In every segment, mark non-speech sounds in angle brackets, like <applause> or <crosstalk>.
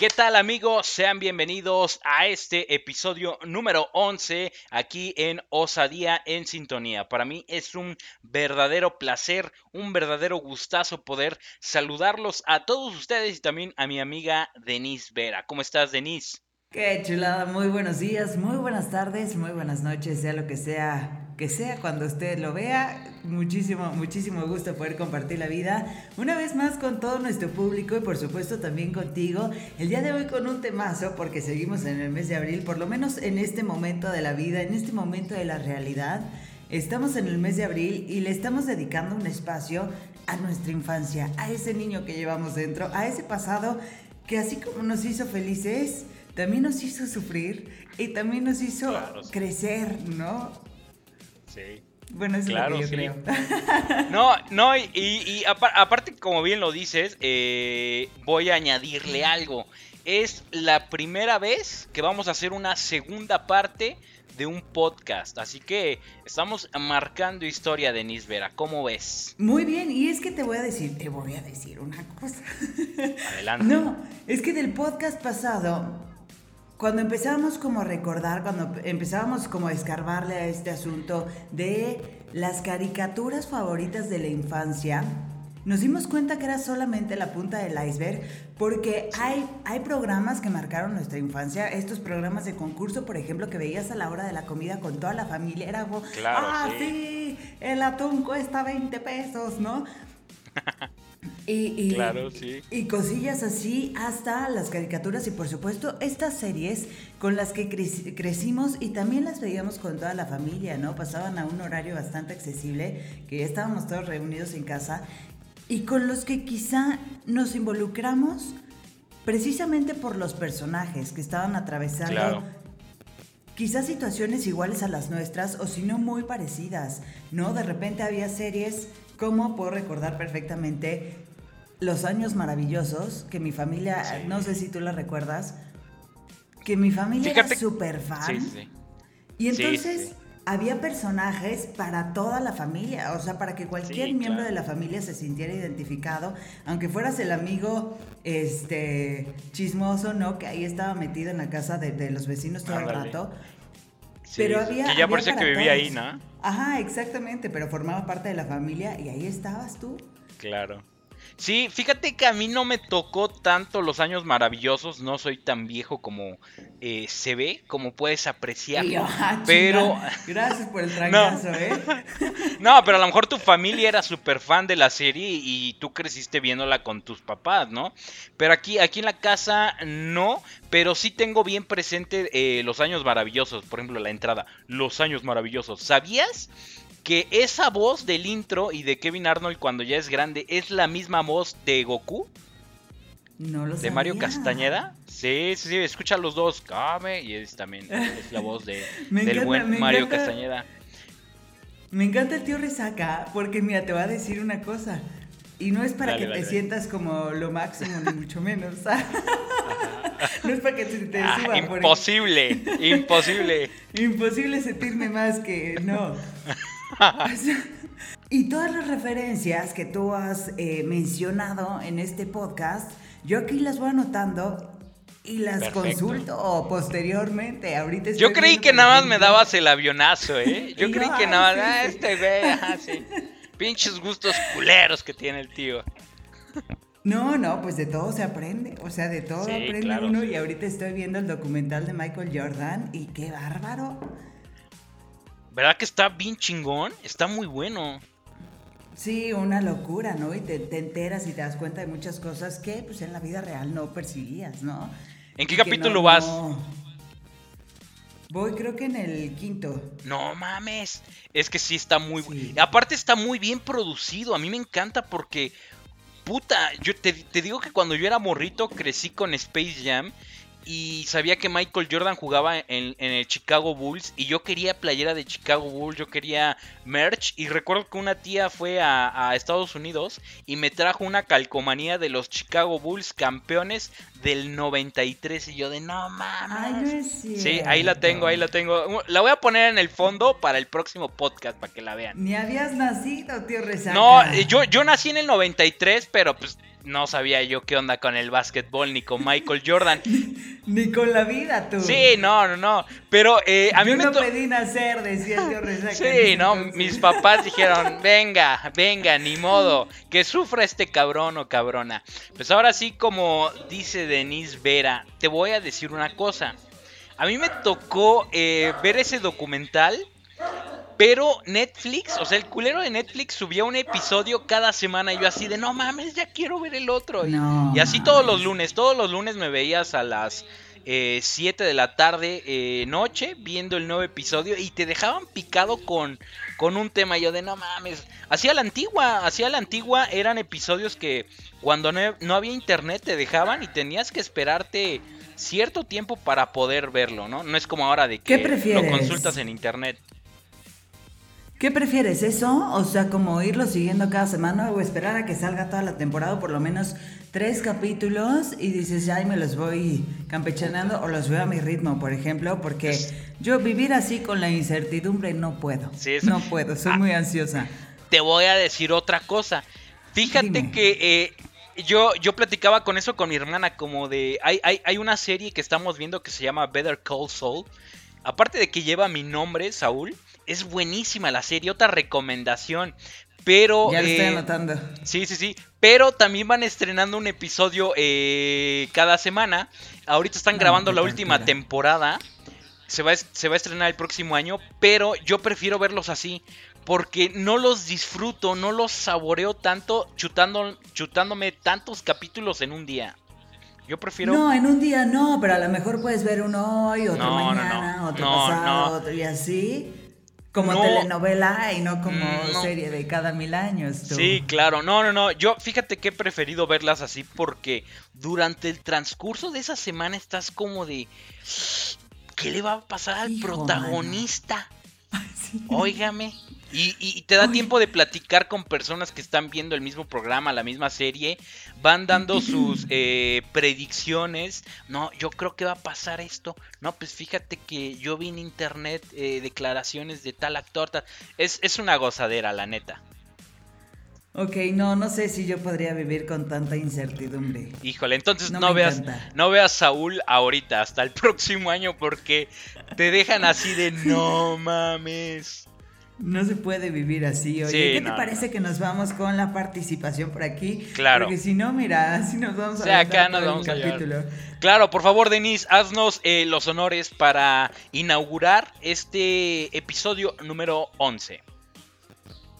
¿Qué tal amigos? Sean bienvenidos a este episodio número 11 aquí en Osadía en Sintonía. Para mí es un verdadero placer, un verdadero gustazo poder saludarlos a todos ustedes y también a mi amiga Denise Vera. ¿Cómo estás Denise? Qué chulada, muy buenos días, muy buenas tardes, muy buenas noches, sea lo que sea que sea cuando usted lo vea. Muchísimo, muchísimo gusto poder compartir la vida una vez más con todo nuestro público y por supuesto también contigo. El día de hoy con un temazo porque seguimos en el mes de abril, por lo menos en este momento de la vida, en este momento de la realidad. Estamos en el mes de abril y le estamos dedicando un espacio a nuestra infancia, a ese niño que llevamos dentro, a ese pasado que así como nos hizo felices, también nos hizo sufrir y también nos hizo crecer, ¿no? Sí. Bueno, es claro, lo que yo creo. <laughs> No, no, y, aparte, como bien lo dices, eh, voy a añadirle algo. Es la primera vez que vamos a hacer una segunda parte de un podcast. Así que estamos marcando historia, Denise Vera. ¿Cómo ves? Muy bien, y es que te voy a decir, te voy a decir una cosa. Adelante. <laughs> No, es que del podcast pasado cuando empezábamos como a recordar, cuando empezábamos como a escarbarle a este asunto de las caricaturas favoritas de la infancia, nos dimos cuenta que era solamente la punta del iceberg porque hay, hay programas que marcaron nuestra infancia, estos programas de concurso, por ejemplo, que veías a la hora de la comida con toda la familia, era como, ah, sí, el atún cuesta 20 pesos, ¿no? <laughs> Y, claro, sí. y cosillas así hasta las caricaturas y por supuesto estas series con las que crecimos y también las veíamos con toda la familia, ¿no? Pasaban a un horario bastante accesible, que ya estábamos todos reunidos en casa y con los que quizá nos involucramos precisamente por los personajes que estaban atravesando quizás situaciones iguales a las nuestras o si no muy parecidas, ¿no? De repente había series como puedo recordar perfectamente los años maravillosos, que mi familia, no sé si tú la recuerdas, que mi familia era súper fan. y entonces había personajes para toda la familia, o sea, para que cualquier miembro de la familia se sintiera identificado, aunque fueras el amigo este chismoso, ¿no? Que ahí estaba metido en la casa de, los vecinos todo el rato. pero había. Que ya parece que vivía ahí, ¿no? Ajá, exactamente, pero formaba parte de la familia y ahí estabas tú. Claro. Sí, fíjate que a mí no me tocó tanto los años maravillosos, no soy tan viejo como eh, se ve, como puedes apreciar. Ah, pero... <laughs> Gracias por el <laughs> trancazo, ¿eh? <laughs> no, pero a lo mejor tu familia era súper fan de la serie y tú creciste viéndola con tus papás, ¿no? Pero aquí, aquí en la casa no, pero sí tengo bien presente eh, los años maravillosos, por ejemplo la entrada, los años maravillosos. ¿Sabías? Que esa voz del intro y de Kevin Arnold cuando ya es grande es la misma voz de Goku. No lo De Mario Castañeda. Sí, sí, sí, escucha los dos. Kame y es también es la voz de, <laughs> del buen Mario Castañeda. Me encanta el tío Resaca porque mira, te voy a decir una cosa. Y no es para que te sientas como lo máximo, ni mucho menos. <laughs> no es para que te, ah, suba. Imposible, imposible. <laughs> imposible sentirme más que no. <laughs> y todas las referencias que tú has eh, mencionado en este podcast, yo aquí las voy anotando y las consulto posteriormente. Ahorita yo creí que nada más me dabas el avionazo, ¿eh? <laughs> Yo creí que nada más, ah, este güey, Pinches gustos culeros que tiene el tío. No, no, pues de todo se aprende, o sea, de todo aprende uno y ahorita estoy viendo el documental de Michael Jordan y qué bárbaro. ¿Verdad que está bien chingón? Está muy bueno. Sí, una locura, ¿no? Y te, enteras y te das cuenta de muchas cosas que pues en la vida real no percibías, ¿no? ¿En qué capítulo vas? Voy creo que en el quinto. No mames. Es que sí está muy... Aparte está muy bien producido. A mí me encanta porque... Puta, yo te, te digo que cuando yo era morrito crecí con Space Jam y sabía que Michael Jordan jugaba en, el Chicago Bulls y yo quería playera de Chicago Bulls, yo quería merch y recuerdo que una tía fue a, Estados Unidos y me trajo una calcomanía de los Chicago Bulls campeones del 93 y yo de no mames. Ay, no Sí, ahí la tengo, ahí la tengo. La voy a poner en el fondo para el próximo podcast para que la vean. Ni habías nacido, tío Resaca. No, eh, yo, yo nací en el 93, pero pues no sabía yo qué onda con el básquetbol ni con Michael Jordan. <laughs> ni con la vida, tú. Sí, no, no, no. Pero eh, a mí me no pedí nacer, decía el tío Resaca. Sí, no, mis papás dijeron, venga, venga, ni modo, que sufra este cabrón o cabrona. Pues ahora sí, como dice Denise Vera, te voy a decir una cosa. A mí me tocó eh, ver ese documental pero Netflix, o sea, el culero de Netflix subía un episodio cada semana y yo así de, no mames, ya quiero ver el otro. y así todos los lunes, todos los lunes me veías a las 7 eh, de la tarde, eh, noche, viendo el nuevo episodio y te dejaban picado con, con un tema. yo de, no mames, hacía la antigua, hacía la antigua, eran episodios que cuando no, había internet te dejaban y tenías que esperarte cierto tiempo para poder verlo, ¿no? No es como ahora de que lo consultas en internet. ¿Qué prefieres, eso? O sea, como irlo siguiendo cada semana o esperar a que salga toda la temporada, por lo menos tres capítulos y dices, ya, me los voy campechaneando o los veo a mi ritmo, por ejemplo, porque yo vivir así con la incertidumbre no puedo. Sí, No puedo, soy ah, muy ansiosa. Te voy a decir otra cosa. Fíjate que eh, yo, yo platicaba con eso con mi hermana, como de, hay, hay, hay una serie que estamos viendo que se llama Better Call Saul. Aparte de que lleva mi nombre, Saúl, es buenísima la serie, otra recomendación. Pero. Ya lo estoy eh, anotando. Sí, sí, sí. Pero también van estrenando un episodio eh, cada semana. Ahorita están grabando la última temporada. Se va, se va a estrenar el próximo año. Pero yo prefiero verlos así. Porque no los disfruto, no los saboreo tanto chutando, chutándome tantos capítulos en un día. Yo prefiero. No, en un día no, pero a lo mejor puedes ver uno hoy, otro mañana, otro pasado, otro y así. Como telenovela y no como mm, serie de cada mil años. Sí, claro. No, no, no. Yo fíjate que he preferido verlas así porque durante el transcurso de esa semana estás como de... ¿Qué le va a pasar al protagonista? <laughs> Óigame. Y, te da tiempo de platicar con personas que están viendo el mismo programa, la misma serie, van dando <laughs> sus eh, predicciones. No, yo creo que va a pasar esto. No, pues fíjate que yo vi en internet eh, declaraciones de tal actor. Es, es una gozadera, la neta. Ok, no, no sé si yo podría vivir con tanta incertidumbre. Híjole, entonces no, veas, no veas Saúl ahorita, hasta el <laughs> próximo año, porque te dejan así de no mames. No se puede vivir así. Oye, ¿qué te parece que nos vamos con la participación por aquí? Claro. Porque si no, mira, así nos vamos a acá nos vamos a capítulo. Claro, por favor, Denise, haznos eh, los honores para inaugurar este episodio número 11.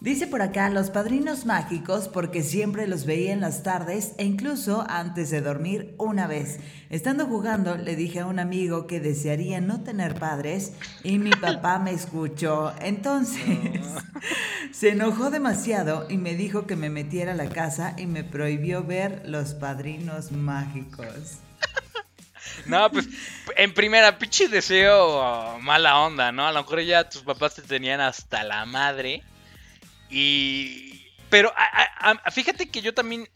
Dice por acá los padrinos mágicos porque siempre los veía en las tardes e incluso antes de dormir una vez. Estando jugando le dije a un amigo que desearía no tener padres y mi papá me escuchó. Entonces <laughs> se enojó demasiado y me dijo que me metiera a la casa y me prohibió ver los padrinos mágicos. No, pues en primera, pinche deseo mala onda, ¿no? A lo mejor ya tus papás te tenían hasta la madre y. Pero fíjate que yo también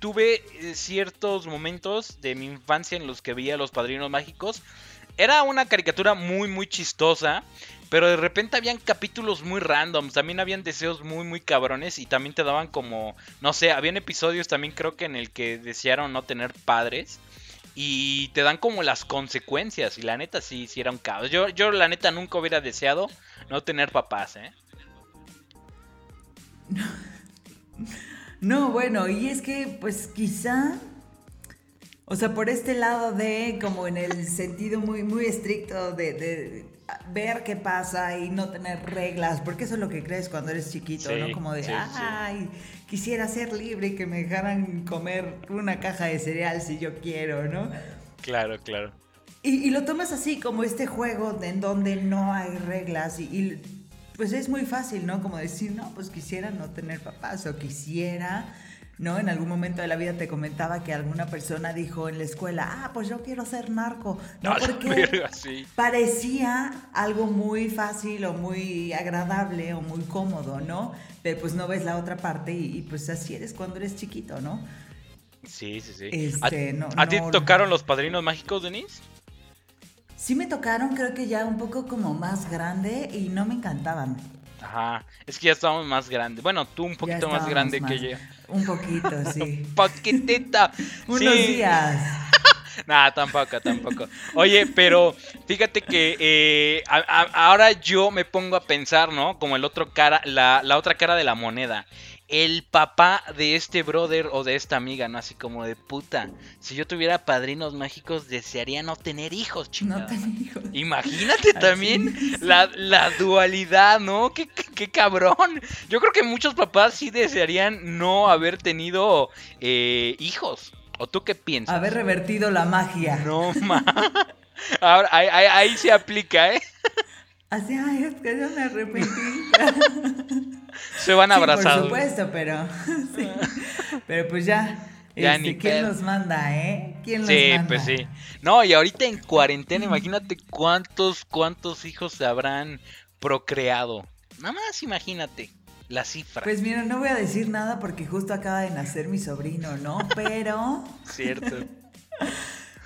tuve eh, ciertos momentos de mi infancia en los que veía a los padrinos mágicos. Era una caricatura muy, muy chistosa. Pero de repente habían capítulos muy randoms. También habían deseos muy, muy cabrones. Y también te daban como. No sé, habían episodios también creo que en el que desearon no tener padres. Y te dan como las consecuencias. Y la neta sí, sí era un caos. Yo, yo la neta nunca hubiera deseado no tener papás, ¿eh? <laughs> No, bueno, y es que pues quizá, o sea, por este lado de, como en el sentido muy, muy estricto de, ver qué pasa y no tener reglas, porque eso es lo que crees cuando eres chiquito, ¿no? Como de, ay, quisiera ser libre y que me dejaran comer una caja de cereal si yo quiero, ¿no? Claro, claro. Y, lo tomas así, como este juego en donde no hay reglas y pues es muy fácil, ¿no? Como decir, no, pues quisiera no tener papás o quisiera, ¿no? En algún momento de la vida te comentaba que alguna persona dijo en la escuela, ah, pues yo quiero ser narco. No, porque parecía algo muy fácil o muy agradable o muy cómodo, ¿no? Pero pues no ves la otra parte y, y pues así eres cuando eres chiquito, ¿no? Sí, sí, sí. Este, ¿A, no, ¿a ti no- te tocaron los padrinos mágicos, Denise? Sí me tocaron, creo que ya un poco como más grande y no me encantaban. Ajá, es que ya estábamos más grandes. Bueno, tú un poquito más grande más- que yo. Un poquito, <laughs> sí. Paquetita. <laughs> Unos Sí. días. <laughs> Nah, tampoco, tampoco. Oye, pero fíjate que eh, a- a- ahora yo me pongo a pensar, ¿no? Como el otro cara, la, la otra cara de la moneda. El papá de este brother o de esta amiga, ¿no? Así como de puta. Si yo tuviera padrinos mágicos, desearía no tener hijos, No chingada. tenía hijos. Imagínate también la, la dualidad, ¿no? ¿Qué, qué, qué cabrón. Yo creo que muchos papás sí desearían no haber tenido eh, hijos. ¿O tú qué piensas? Haber revertido la magia. No, ma. <laughs> Ahora, ahí, ahí- ahí se aplica, ¿eh? Así, ay, es que yo me arrepentí. <laughs> Se van Sí, abrazados. por supuesto, pero. <laughs> sí. Pero pues ya. Ya este, ni ¿Quién los manda, eh? ¿Quién los Sí, manda? pues sí. No, y ahorita en cuarentena, imagínate cuántos, cuántos hijos se habrán procreado. Nada más imagínate la cifra. Pues mira, no voy a decir nada porque justo acaba de nacer mi sobrino, ¿no? Pero. <laughs> Cierto.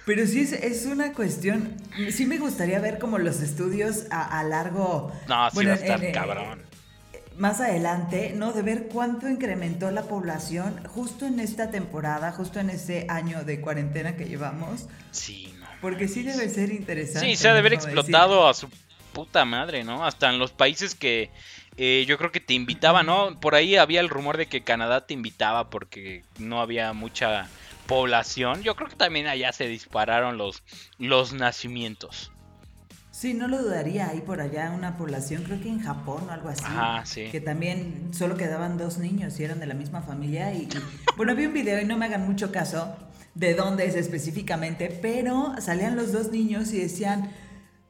Pero sí es, es una cuestión. Sí me gustaría ver como los estudios a, a largo. No, sí bueno, va a estar en- cabrón. más adelante, ¿no? De ver cuánto incrementó la población justo en esta temporada, justo en este año de cuarentena que llevamos. Sí, no. Porque sí debe ser interesante. Sí, se ha de haber explotado a su puta madre, ¿no? Hasta en los países que eh, yo creo que te invitaban, ¿no? Por ahí había el rumor de que Canadá te invitaba porque no había mucha población. Yo creo que también allá se dispararon los, los nacimientos. Sí, no lo dudaría. Hay por allá una población, creo que en Japón o algo así. Ajá, sí. Que también solo quedaban dos niños y eran de la misma familia. Y, y- <laughs> bueno, vi un video y no me hagan mucho caso de dónde es específicamente, pero salían los dos niños y decían.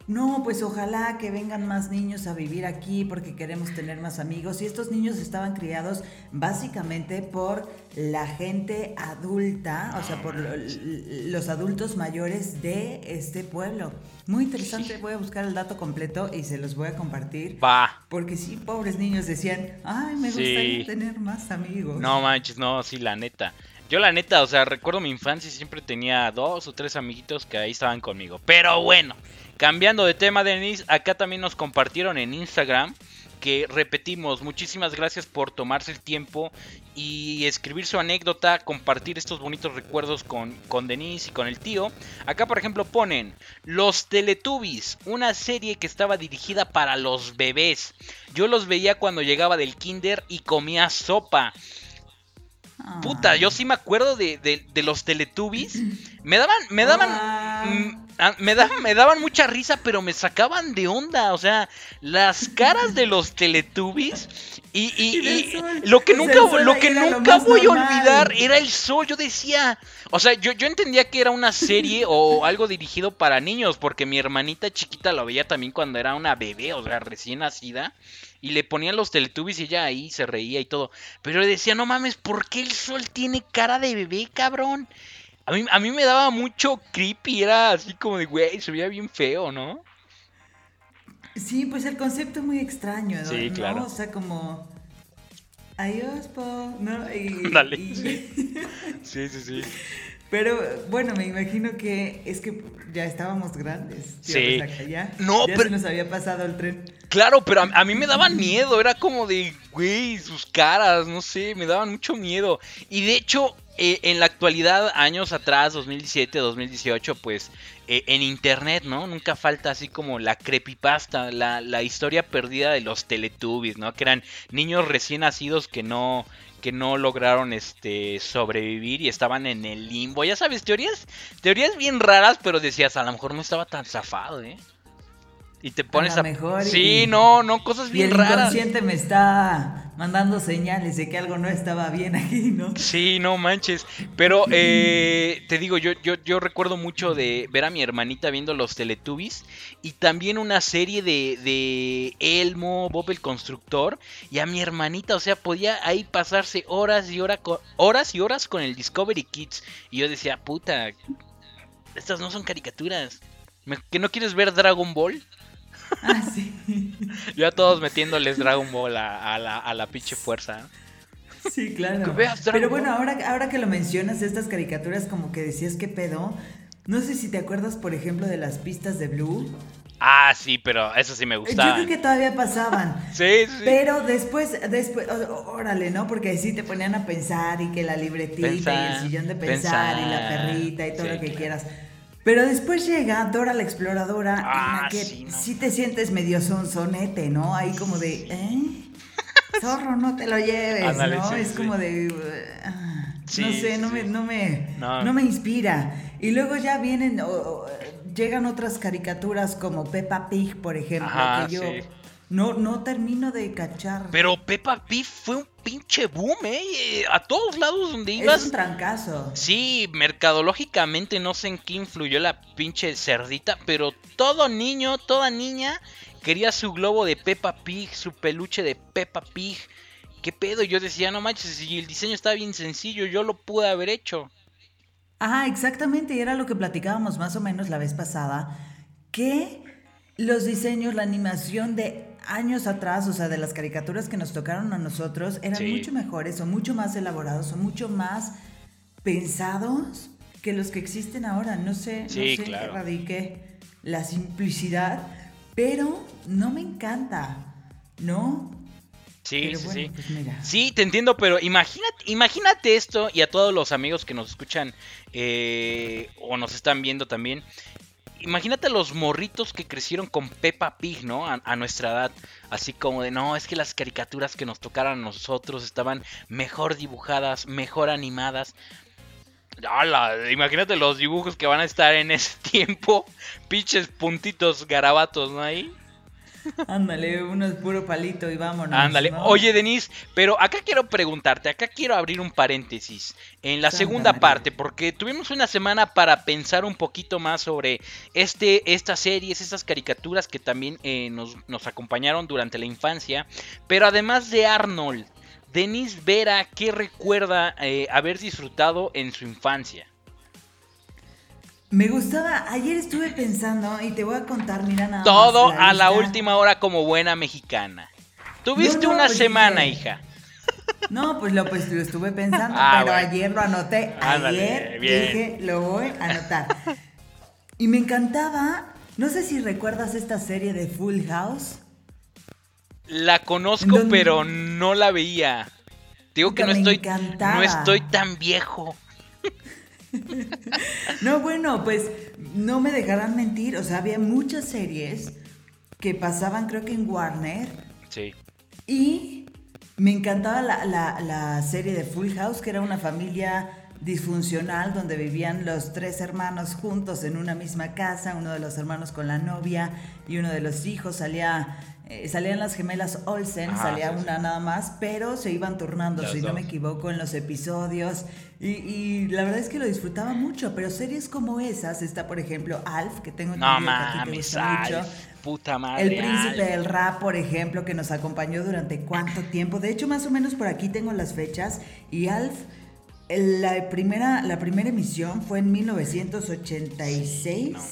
No, pues ojalá que vengan más niños a vivir aquí porque queremos tener más amigos. Y estos niños estaban criados básicamente por la gente adulta, o sea, por lo- los adultos mayores de este pueblo. Muy interesante, voy a buscar el dato completo y se los voy a compartir. Va. Porque sí, pobres niños decían, ay, me Sí. gustaría tener más amigos. No manches, no, sí, la neta. Yo la neta, o sea, recuerdo mi infancia y siempre tenía dos o tres amiguitos que ahí estaban conmigo. Pero bueno, cambiando de tema, Denise, acá también nos compartieron en Instagram que repetimos, muchísimas gracias por tomarse el tiempo y escribir su anécdota, compartir estos bonitos recuerdos con, con Denise y con el tío. Acá, por ejemplo, ponen Los Teletubbies, una serie que estaba dirigida para los bebés. Yo los veía cuando llegaba del kinder y comía sopa. Ah. Puta, yo sí me acuerdo de, de- de los Teletubbies. Me daban, me daban, Ah. mm, me daban, me daban mucha risa, pero me sacaban de onda. O sea, las caras de los Teletubbies y, y- Y lo que sea, nunca, lo que lo nunca voy a olvidar era el sol. Yo decía, o sea, yo, yo entendía que era una serie o algo dirigido para niños, porque mi hermanita chiquita lo veía también cuando era una bebé, o sea, recién nacida. Y le ponían los teletubbies y ella ahí se reía y todo. Pero le decía, no mames, ¿por qué el sol tiene cara de bebé, cabrón? A mí, a mí me daba mucho creepy, era así como de, güey, se veía bien feo, ¿no? Sí, pues el concepto es muy extraño, ¿no? Sí, ¿no? claro. O sea, como... Adiós, po, ¿no? Y, <laughs> Dale, y- sí. <laughs> Sí, sí, sí. Pero bueno, me imagino que es que ya estábamos grandes. tío Sí. Ya, No, ya pero- se nos había pasado el tren. Claro, pero a, mí me daban miedo, era como de, güey, sus caras, no sé, me daban mucho miedo. Y de hecho, eh, en la actualidad, años atrás, 2017, 2018, pues eh, en internet, ¿no? Nunca falta así como la creepypasta, la, la historia perdida de los Teletubbies, ¿no? Que eran niños recién nacidos que no que no lograron este sobrevivir y estaban en el limbo. Ya sabes, teorías teorías bien raras, pero decías, a lo mejor no estaba tan zafado, ¿eh? Y te pones lo a... y- Sí, no, no, cosas Y bien el raras. inconsciente me está mandando señales de que algo no estaba bien aquí, ¿no? Sí, no manches. Pero <laughs> eh, te digo, yo, yo, yo recuerdo mucho de ver a mi hermanita viendo los Teletubbies y también una serie de, de Elmo, Bob el Constructor. Y a mi hermanita, o sea, podía ahí pasarse horas y, hora horas, y horas con el Discovery Kids. Y yo decía, puta, estas no son caricaturas. ¿Me- ¿Que no quieres ver Dragon Ball? Ah, sí. Yo a todos metiéndoles Dragon Ball a, a la, a la pinche fuerza. Sí, claro. Pero bueno, ahora, ahora que lo mencionas, estas caricaturas como que decías que pedo. No sé si te acuerdas, por ejemplo, de las pistas de Blue. Ah, sí, pero eso sí me gustaba. Yo creo que todavía pasaban. <laughs> sí, sí. Pero después, después, órale, ¿no? Porque sí te ponían a pensar y que la libretita y el sillón de pensar, y la perrita y todo lo que quieras. Pero después llega Dora la exploradora, en la ah, que sí, te sientes medio sonsonete, ¿no? Ahí como de, ¿eh? <laughs> Zorro, no te lo lleves, ¿no? es como de, ah, no sé, no me, no me, no. me inspira. Y luego ya vienen, llegan otras caricaturas como Peppa Pig, por ejemplo, que yo no, no termino de cachar. Pero Peppa Pig fue un pinche boom, ¿eh? A todos lados donde ibas. Es un trancazo. Sí, mercadológicamente no sé en qué influyó la pinche cerdita, pero todo niño, toda niña quería su globo de Peppa Pig, su peluche de Peppa Pig. ¿Qué pedo? Yo decía, no manches, si el diseño está bien sencillo, yo lo pude haber hecho. Ah, exactamente, y era lo que platicábamos más o menos la vez pasada, que los diseños, la animación de años atrás, o sea, de las caricaturas que nos tocaron a nosotros, eran mucho mejores o mucho más elaborados o mucho más pensados que los que existen ahora. No sé, no sé qué radique la simplicidad, pero no me encanta, ¿no? Sí, sí, sí. Pues sí, te entiendo, pero imagínate, imagínate esto y a todos los amigos que nos escuchan eh, o nos están viendo también. Imagínate los morritos que crecieron con Peppa Pig, ¿no? A, nuestra edad. Así como de, no, es que las caricaturas que nos tocaron a nosotros estaban mejor dibujadas, mejor animadas. ¡Hala! Imagínate los dibujos que van a estar en ese <laughs> tiempo. Pinches puntitos garabatos, ¿no? Ahí. Ándale, uno es puro palito y vámonos. Ándale. Oye, Denise, pero acá quiero preguntarte, acá quiero abrir un paréntesis en la segunda parte, porque tuvimos una semana para pensar un poquito más sobre este, estas series, estas caricaturas que también eh, nos, nos acompañaron durante la infancia. Pero además de Arnold, Denise Vera, ¿qué recuerda eh, haber disfrutado en su infancia? Me gustaba, ayer estuve pensando y te voy a contar, mira nada Todo a la última hora como buena mexicana. Tuviste una pues semana, hija. No, pues lo, pues, lo estuve pensando, ah, pero ayer lo anoté. ayer dije, lo voy a anotar. Y me encantaba, no sé si recuerdas esta serie de Full House. La conozco, pero no la veía. Digo que no estoy, no estoy tan viejo <laughs> no, bueno, pues no me dejarán mentir. O sea, había muchas series que pasaban, creo que en Warner. Sí. Y me encantaba la, serie de Full House, que era una familia disfuncional donde vivían los tres hermanos juntos en una misma casa, uno de los hermanos con la novia y uno de los hijos salía eh, salían las gemelas Olsen, salía una nada más, pero se iban turnando, si no me equivoco, en los episodios. Y, la verdad es que lo disfrutaba mucho, pero series como esas, está por ejemplo Alf, que tengo no, mames, mucho. Puta madre. El príncipe del rap, por ejemplo, que nos acompañó durante cuánto tiempo. De hecho, más o menos por aquí tengo las fechas. Y Alf, la primera, la primera emisión fue en 1986. No,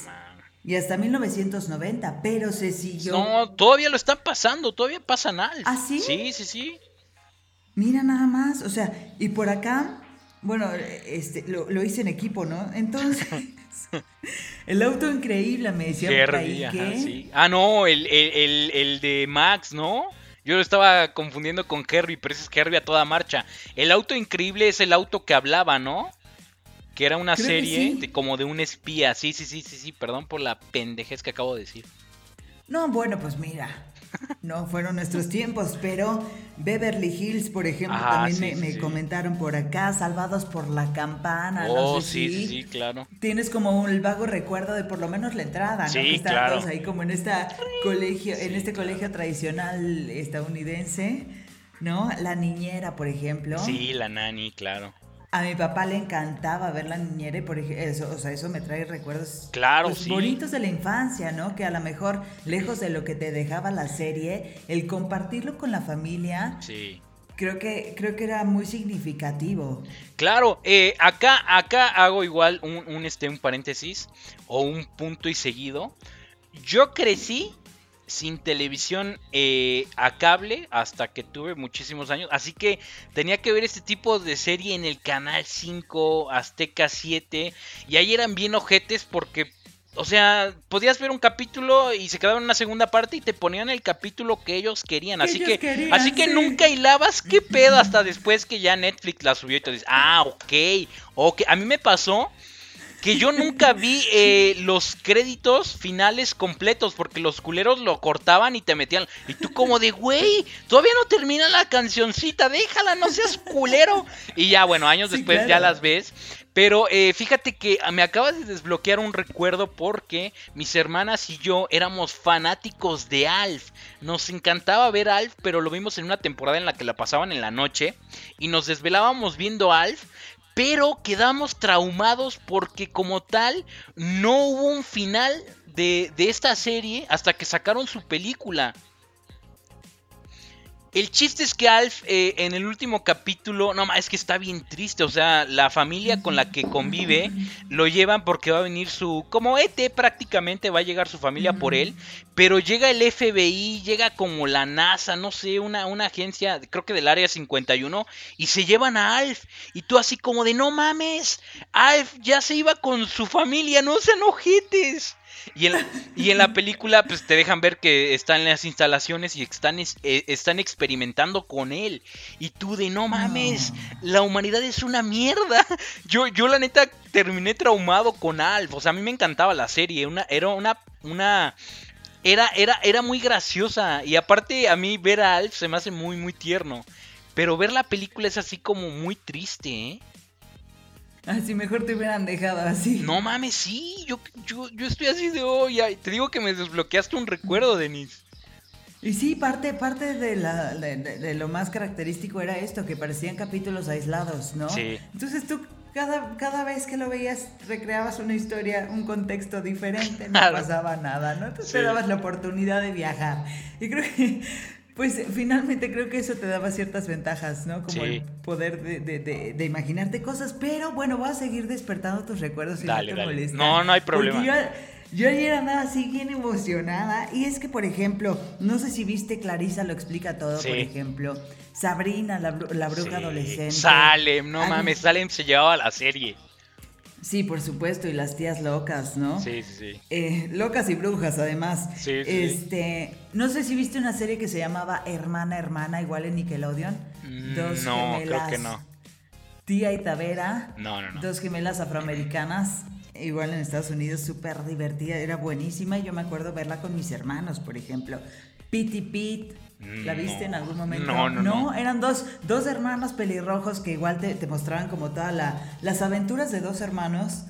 y hasta 1990, pero se siguió. No, todavía lo están pasando, todavía pasan Alf. ¿Ah, sí? Sí, sí, sí. Mira nada más, o sea, y por acá bueno, este, lo, hice en equipo, ¿no? Entonces, <laughs> el auto increíble, me decía sí. Ah, no, el, el, de Max, ¿no? Yo lo estaba confundiendo con Kerry, pero ese es Kerry a toda marcha. El auto increíble es el auto que hablaba, ¿no? Que era una serie de, como de un espía. Sí, sí, sí, sí, sí. Perdón por la pendejez que acabo de decir. No, bueno, pues mira. No fueron nuestros tiempos, pero Beverly Hills, por ejemplo, ah, también me, comentaron por acá, Salvados por la Campana. Oh, sí, sí, sí, claro. Tienes como un vago recuerdo de por lo menos la entrada, ¿no? Sí, claro. ahí como en esta colegio, en este colegio tradicional estadounidense, ¿no? La niñera, por ejemplo. Sí, la nani, claro. A mi papá le encantaba ver la niñera y por eso, o sea, eso me trae recuerdos claro, pues, bonitos de la infancia, ¿no? Que a lo mejor, lejos de lo que te dejaba la serie, el compartirlo con la familia. Sí. Creo que, creo que era muy significativo. Claro, eh, acá, acá hago igual un, un, este, un paréntesis o un punto y seguido. Yo crecí sin televisión eh, a cable hasta que tuve muchísimos años. Así que tenía que ver este tipo de serie en el Canal 5, Azteca 7. Y ahí eran bien ojetes porque o sea, podías ver un capítulo y se quedaba en una segunda parte y te ponían el capítulo que ellos querían. Así que, así que nunca hilabas qué pedo hasta después que ya Netflix la subió y te dices, ah, ok, ok. A mí me pasó que yo nunca vi eh, los créditos finales completos porque los culeros lo cortaban y te metían. Y tú como de, güey, todavía no termina la cancioncita, déjala, no seas culero. Y ya, bueno, años después ya las ves. Pero eh, fíjate que me acabas de desbloquear un recuerdo porque mis hermanas y yo éramos fanáticos de Alf. Nos encantaba ver Alf, pero lo vimos en una temporada en la que la pasaban en la noche y nos desvelábamos viendo Alf. Pero quedamos traumados porque como tal no hubo un final de, de esta serie hasta que sacaron su película. El chiste es que Alf eh, en el último capítulo, no, es que está bien triste, o sea, la familia con la que convive lo llevan porque va a venir su, como ET prácticamente va a llegar su familia por él, pero llega el FBI, llega como la NASA, no sé, una, una agencia, creo que del área 51, y se llevan a Alf, y tú así como de, no mames, Alf ya se iba con su familia, no sean ojetes. Y en, y en la película, pues te dejan ver que están en las instalaciones y están, eh, están experimentando con él. Y tú de no mames, la humanidad es una mierda. <laughs> Yo, yo la neta terminé traumado con Alf. O sea, a mí me encantaba la serie. Una, era una. una era, era, era muy graciosa. Y aparte, a mí ver a Alf se me hace muy, muy tierno. Pero ver la película es así como muy triste, ¿eh? Así mejor te hubieran dejado así. No mames, sí, yo, yo, yo estoy así de hoy. te digo que me desbloqueaste un recuerdo, Denis. Y sí, parte, parte de, la, de, lo más característico era esto, que parecían capítulos aislados, ¿no? Sí. Entonces tú cada, cada vez que lo veías recreabas una historia, un contexto diferente, no pasaba nada, ¿no? Entonces te dabas la oportunidad de viajar. Y creo que pues finalmente creo que eso te daba ciertas ventajas, ¿no? Como el poder de, de, de, imaginarte cosas, pero bueno, voy a seguir despertando tus recuerdos si dale, no te No, no hay problema. Yo, yo, ayer andaba así bien emocionada y es que, por ejemplo, no sé si viste, Clarisa lo explica todo, por ejemplo, Sabrina, la, la bruja adolescente. Salem, no mames, Salem se llevaba a la serie. Sí, por supuesto, y las tías locas, ¿no? Sí, sí, sí. Eh, locas y brujas, además. Sí, sí. Este, no sé si viste una serie que se llamaba Hermana, Hermana, igual en Nickelodeon. Mm, dos no, creo que no. Tía y Tavera. No, no, no. Dos gemelas afroamericanas, igual en Estados Unidos, súper divertida, era buenísima. Y yo me acuerdo verla con mis hermanos, por ejemplo. Pity Pete. ¿La viste en algún momento? No, no, no. eran dos, dos hermanos pelirrojos que igual te, mostraban como todas la, las aventuras de dos hermanos.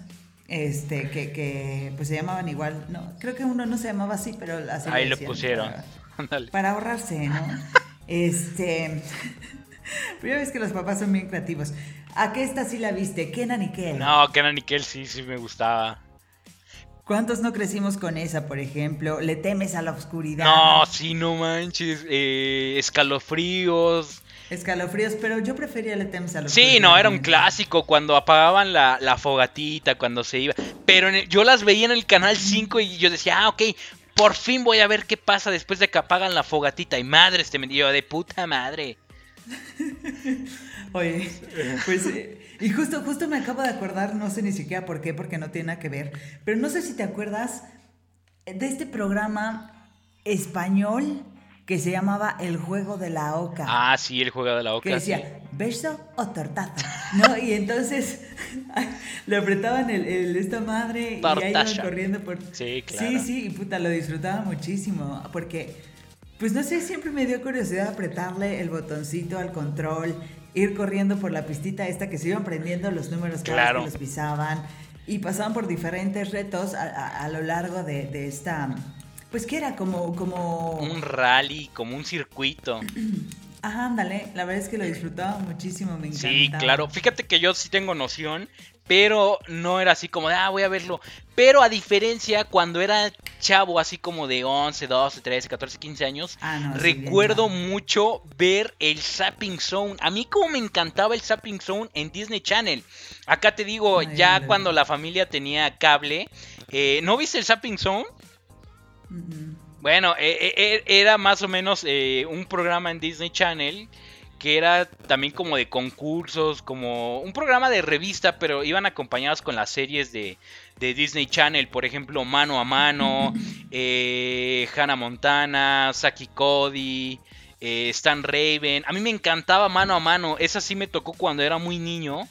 Este, que, que pues se llamaban igual, no, creo que uno no se llamaba así, pero así Ahí lo pusieron. Para, <laughs> para, ahorrarse, ¿no? <laughs> este, <laughs> ya ves que los papás son bien creativos. ¿A qué esta sí la viste? ¿Kenan y Kel? No, Kenan y Kel sí, sí me gustaba. ¿Cuántos no crecimos con esa, por ejemplo? ¿Le temes a la oscuridad? No, sí, no manches. Eh, escalofríos. Escalofríos, pero yo prefería Le temes a la oscuridad. Sí, no, era un clásico cuando apagaban la, fogatita, cuando se iba. Pero yo las veía en el canal 5 y yo decía, ah, ok, por fin voy a ver qué pasa después de que apagan la fogatita. Y madre, este me dio de puta madre. <laughs> <laughs> Oye, pues, eh, y justo, justo me acabo de acordar, no sé ni siquiera por qué, porque no tiene nada que ver, pero no sé si te acuerdas de este programa español que se llamaba El Juego de la Oca. Ah, sí, El Juego de la Oca. Que decía, beso o tortazo, ¿no? Y entonces <laughs> le apretaban el, esta madre y ahí iban corriendo por... Sí, claro. Sí, sí, y puta, lo disfrutaba muchísimo, porque, pues no sé, siempre me dio curiosidad apretarle el botoncito al control ir corriendo por la pistita esta que se iban prendiendo los números que los pisaban y pasaban por diferentes retos a, lo largo de, esta, pues que era como, como... Un rally, como un circuito. Ajá, ándale, la verdad es que lo disfrutaba muchísimo, me encantaba. Sí, claro, fíjate que yo sí tengo noción pero no era así como de, ah, voy a verlo. Pero a diferencia, cuando era chavo, así como de 11, 12, 13, 14, 15 años, ah, recuerdo mucho ver el Zapping Zone. A mí como me encantaba el Zapping Zone en Disney Channel. Acá te digo, ya cuando la familia tenía cable, eh, ¿no viste el Zapping Zone? Bueno, eh, eh, eh, era más o menos un programa en Disney Channel que era también como de concursos, como un programa de revista, pero iban acompañados con las series de, Disney Channel, por ejemplo, Mano a Mano, Hannah Montana, Saki Cody, Stan Raven. A mí me encantaba Mano a Mano, esa sí me tocó cuando era muy niño.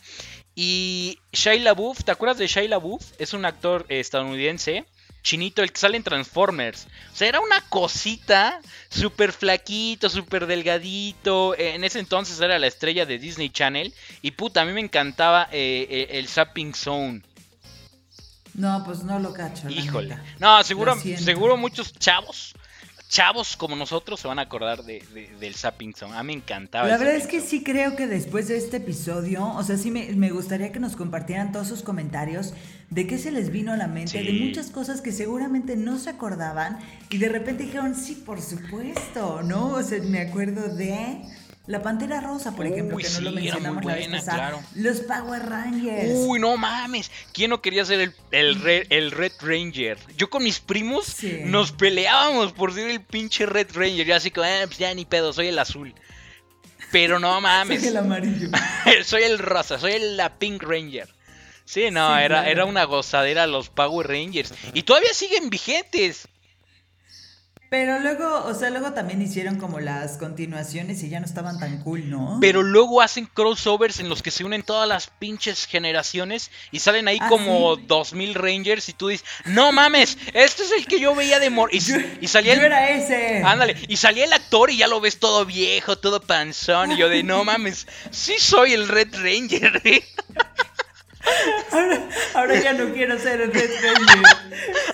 Y Shia LaBeouf, ¿te acuerdas de Shia LaBeouf? Es un actor estadounidense chinito, el que sale en Transformers. O sea, era una cosita súper flaquito, súper delgadito. En ese entonces era la estrella de Disney Channel. Y puta, a mí me encantaba eh, eh, el Zapping Zone. No, pues no lo cacho. Híjole. No, seguro, seguro muchos chavos chavos como nosotros se van a acordar de, del Zapping Zone. A mí me encantaba. La verdad es que sí creo que después de este episodio, o sea, sí me, gustaría que nos compartieran todos sus comentarios de qué se les vino a la mente, de muchas cosas que seguramente no se acordaban y de repente dijeron, sí, por supuesto, ¿no? O sea, me acuerdo de... La Pantera Rosa, por ejemplo, que no lo mencionamos la vez pasada. Los Power Rangers. Uy, no mames. ¿Quién no quería ser el, el, Red, el Red Ranger? Yo con mis primos nos peleábamos por ser el pinche Red Ranger. Yo así como, eh, pues ya ni pedo, soy el azul. Pero no mames. <laughs> soy el amarillo. <laughs> soy el rosa, soy el, la Pink Ranger. Sí, no, era, era una gozadera los Power Rangers. Y todavía siguen vigentes. Pero luego, o sea, luego también hicieron como las continuaciones y ya no estaban tan cool, ¿no? Pero luego hacen crossovers en los que se unen todas las pinches generaciones y salen ahí ah, como 2000 Rangers y tú dices, no mames, este es el que yo veía de mor... Y, salía el... era ese. Ándale, y salía el actor y ya lo ves todo viejo, todo panzón y yo de, no mames, sí soy el Red Ranger. ¿eh? Ahora, ya no quiero ser el Red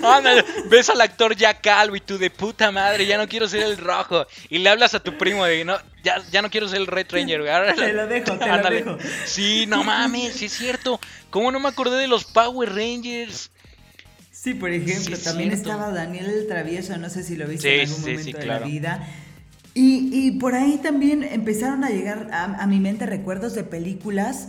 Ranger. ves al actor ya calvo y tú de puta madre, ya no quiero ser el rojo. Y le hablas a tu primo de no, ya, ya no quiero ser el Red Ranger. te lo dejo, te lo dejo. Sí, no mames, sí es cierto. ¿Cómo no me acordé de los Power Rangers? Sí, por ejemplo, también estaba Daniel el Travieso, no sé si lo viste en algún momento de la vida. Y, y, por ahí también empezaron a llegar a, a mi mente recuerdos de películas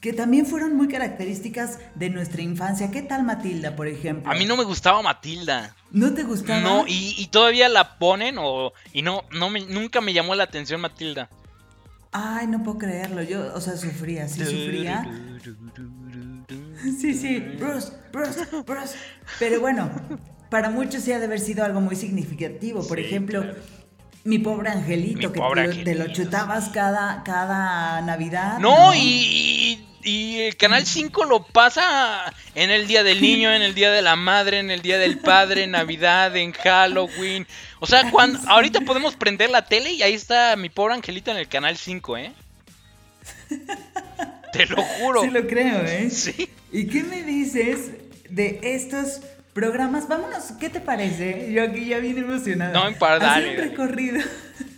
que también fueron muy características de nuestra infancia. ¿Qué tal Matilda, por ejemplo? A mí no me gustaba Matilda. ¿No te gustaba? No, y, todavía la ponen o y no, no me, nunca me llamó la atención Matilda. Ay, no puedo creerlo. Yo, o sea, sufría, sí sufría. Sí, sí, Bruce, Bruce, Bruce. Pero bueno, para muchos sí ha de haber sido algo muy significativo. Por ejemplo, mi pobre angelito, que te, lo chutabas cada, cada Navidad. No, Y, y, el Canal 5 lo pasa en el Día del Niño, en el Día de la Madre, en el Día del Padre, en Navidad, en Halloween. O sea, cuando, ahorita podemos prender la tele y ahí está mi pobre angelito en el Canal 5, ¿eh? Te lo juro. Sí lo creo, ¿eh? Sí. ¿Y qué me dices de estos programas. Vámonos, ¿qué te parece? Yo aquí ya vine emocionada. No, para Hacer un recorrido.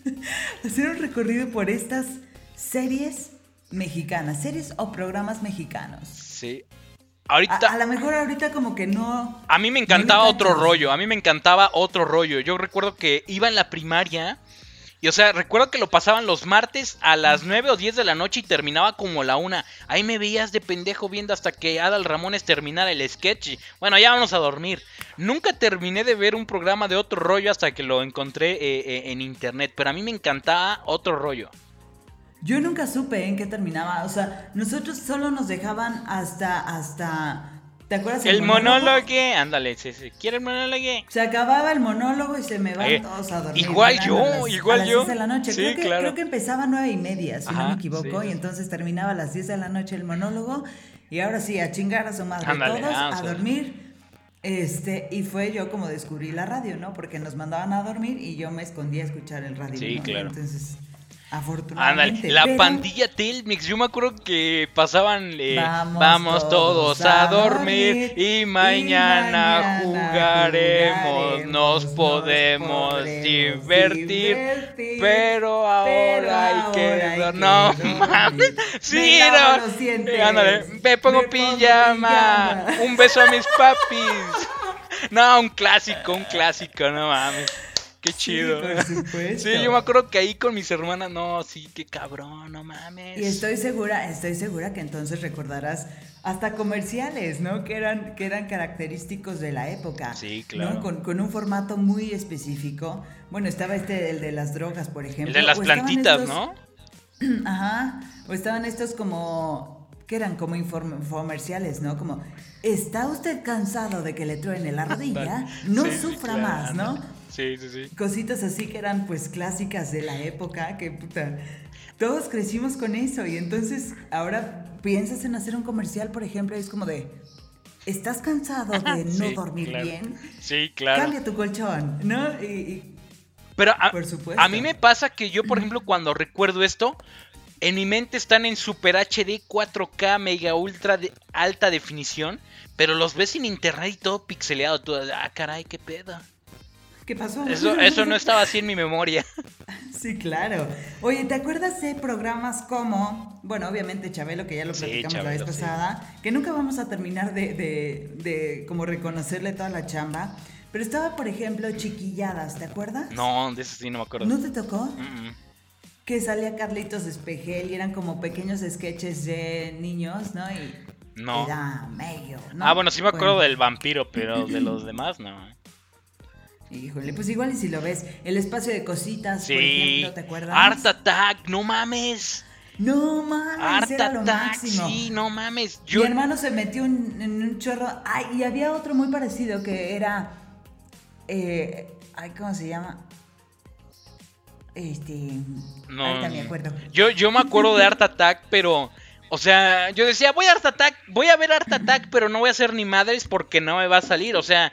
<laughs> hacer un recorrido por estas series mexicanas, series o programas mexicanos. Sí. Ahorita. A, lo mejor ahorita como que no. A mí me encantaba otro rollo. A mí me encantaba otro rollo. Yo recuerdo que iba en la primaria y o sea, recuerdo que lo pasaban los martes a las 9 o 10 de la noche y terminaba como la una. Ahí me veías de pendejo viendo hasta que Adal Ramones terminara el sketch. bueno, ya vamos a dormir. Nunca terminé de ver un programa de otro rollo hasta que lo encontré eh, eh, en internet. Pero a mí me encantaba otro rollo. Yo nunca supe en qué terminaba. O sea, nosotros solo nos dejaban hasta, hasta ¿Te acuerdas? El, monólogo? ándale, sí, sí. ¿Quiere el monólogo? Se acababa el monólogo y se me van todos a dormir. Igual yo, igual a las yo. 10 de la noche. creo, que, creo que empezaba a 9 y media, si no me equivoco, y entonces terminaba a las 10 de la noche el monólogo. Y ahora sí, a chingar a su madre todos, a dormir. Este, y fue yo como descubrí la radio, ¿no? Porque nos mandaban a dormir y yo me escondía a escuchar el radio. Sí, claro. Entonces Afortunadamente. la pandilla Telmex, yo me acuerdo que pasaban eh, vamos, todos, a dormir, y, mañana jugaremos, nos podemos divertir, pero ahora hay que no <laughs> mames, sí, no, ándale, me pongo pijama, un beso a mis papis. <laughs> No, un clásico, un clásico, no mames. Qué chido. <laughs> Sí, yo me acuerdo que ahí con mis hermanas, no, sí, qué cabrón, no mames. Y estoy segura, estoy segura que entonces recordarás hasta comerciales, ¿no? Que eran, que eran característicos de la época. Sí, claro. Con, con, un formato muy específico. Bueno, estaba este, el de las drogas, por ejemplo. El de las plantitas, ¿no? <clears throat> Ajá. O estaban estos como que eran como infomerciales, ¿no? Como, ¿está usted cansado de que le truene la <laughs> rodilla? No sufra más, ¿no? Sí, sí, sí. Cositas así que eran pues clásicas de la época, que puta, todos crecimos con eso y entonces ahora piensas en hacer un comercial, por ejemplo, y es como de, ¿estás cansado de no dormir bien? Sí, claro. Cambia tu colchón, ¿no? Y, Pero a, por supuesto. a mí me pasa que yo, por ejemplo, cuando recuerdo esto, en mi mente están en Super HD 4K Mega Ultra de alta definición, pero los ves en internet y todo pixeleado, todo, ah, caray, qué pedo. ¿Qué pasó? Eso, eso no estaba así en mi memoria. <laughs> Sí, claro. Oye, ¿te acuerdas de programas como, bueno, obviamente Chabelo, que ya lo platicamos la vez pasada, que nunca vamos a terminar de, de, de como reconocerle toda la chamba? Pero estaba, por ejemplo, Chiquilladas, ¿te acuerdas? No, de eso sí no me acuerdo. ¿No te tocó? Que salía Carlitos Espejel y eran como pequeños sketches de niños, ¿no? Y no. Era medio, ¿no? Ah, bueno, sí me acuerdo del vampiro, pero de los <laughs> demás no. Híjole, pues igual y si lo ves, el espacio de cositas, por ejemplo, ¿te acuerdas? Art Attack, no mames. No mames, Art era lo Attack, máximo. sí, no mames. Mi hermano se metió en, en, un chorro. Ay, y había otro muy parecido que era. Eh, ay, ¿cómo se llama? Este. No, ahorita me acuerdo. Yo, yo me acuerdo de Art Attack, pero. O sea, yo decía, voy a Art Attack, voy a ver Art Attack, pero no voy a hacer ni madres porque no me va a salir. O sea,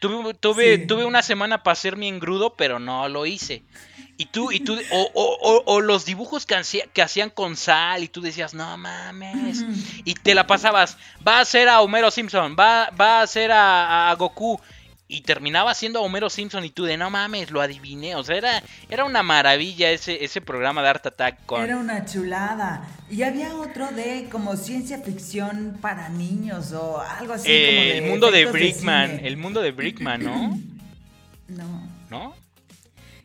Tuve, tuve, sí. tuve una semana para hacer mi engrudo, pero no lo hice. Y tú, y tú, o, o, o los dibujos que, hacía, que, hacían con sal, y tú decías, no mames. Y te la pasabas, va a ser a Homero Simpson, va, va a ser a, a Goku. Y terminaba siendo Homero Simpson y tú de no mames, lo adiviné. O sea, era, era una maravilla ese, ese programa de Art Attack. Con... Era una chulada. Y había otro de como ciencia ficción para niños o algo así. Eh, como de el mundo de Brickman. el mundo de Brickman, ¿no? <clears throat> No. ¿No?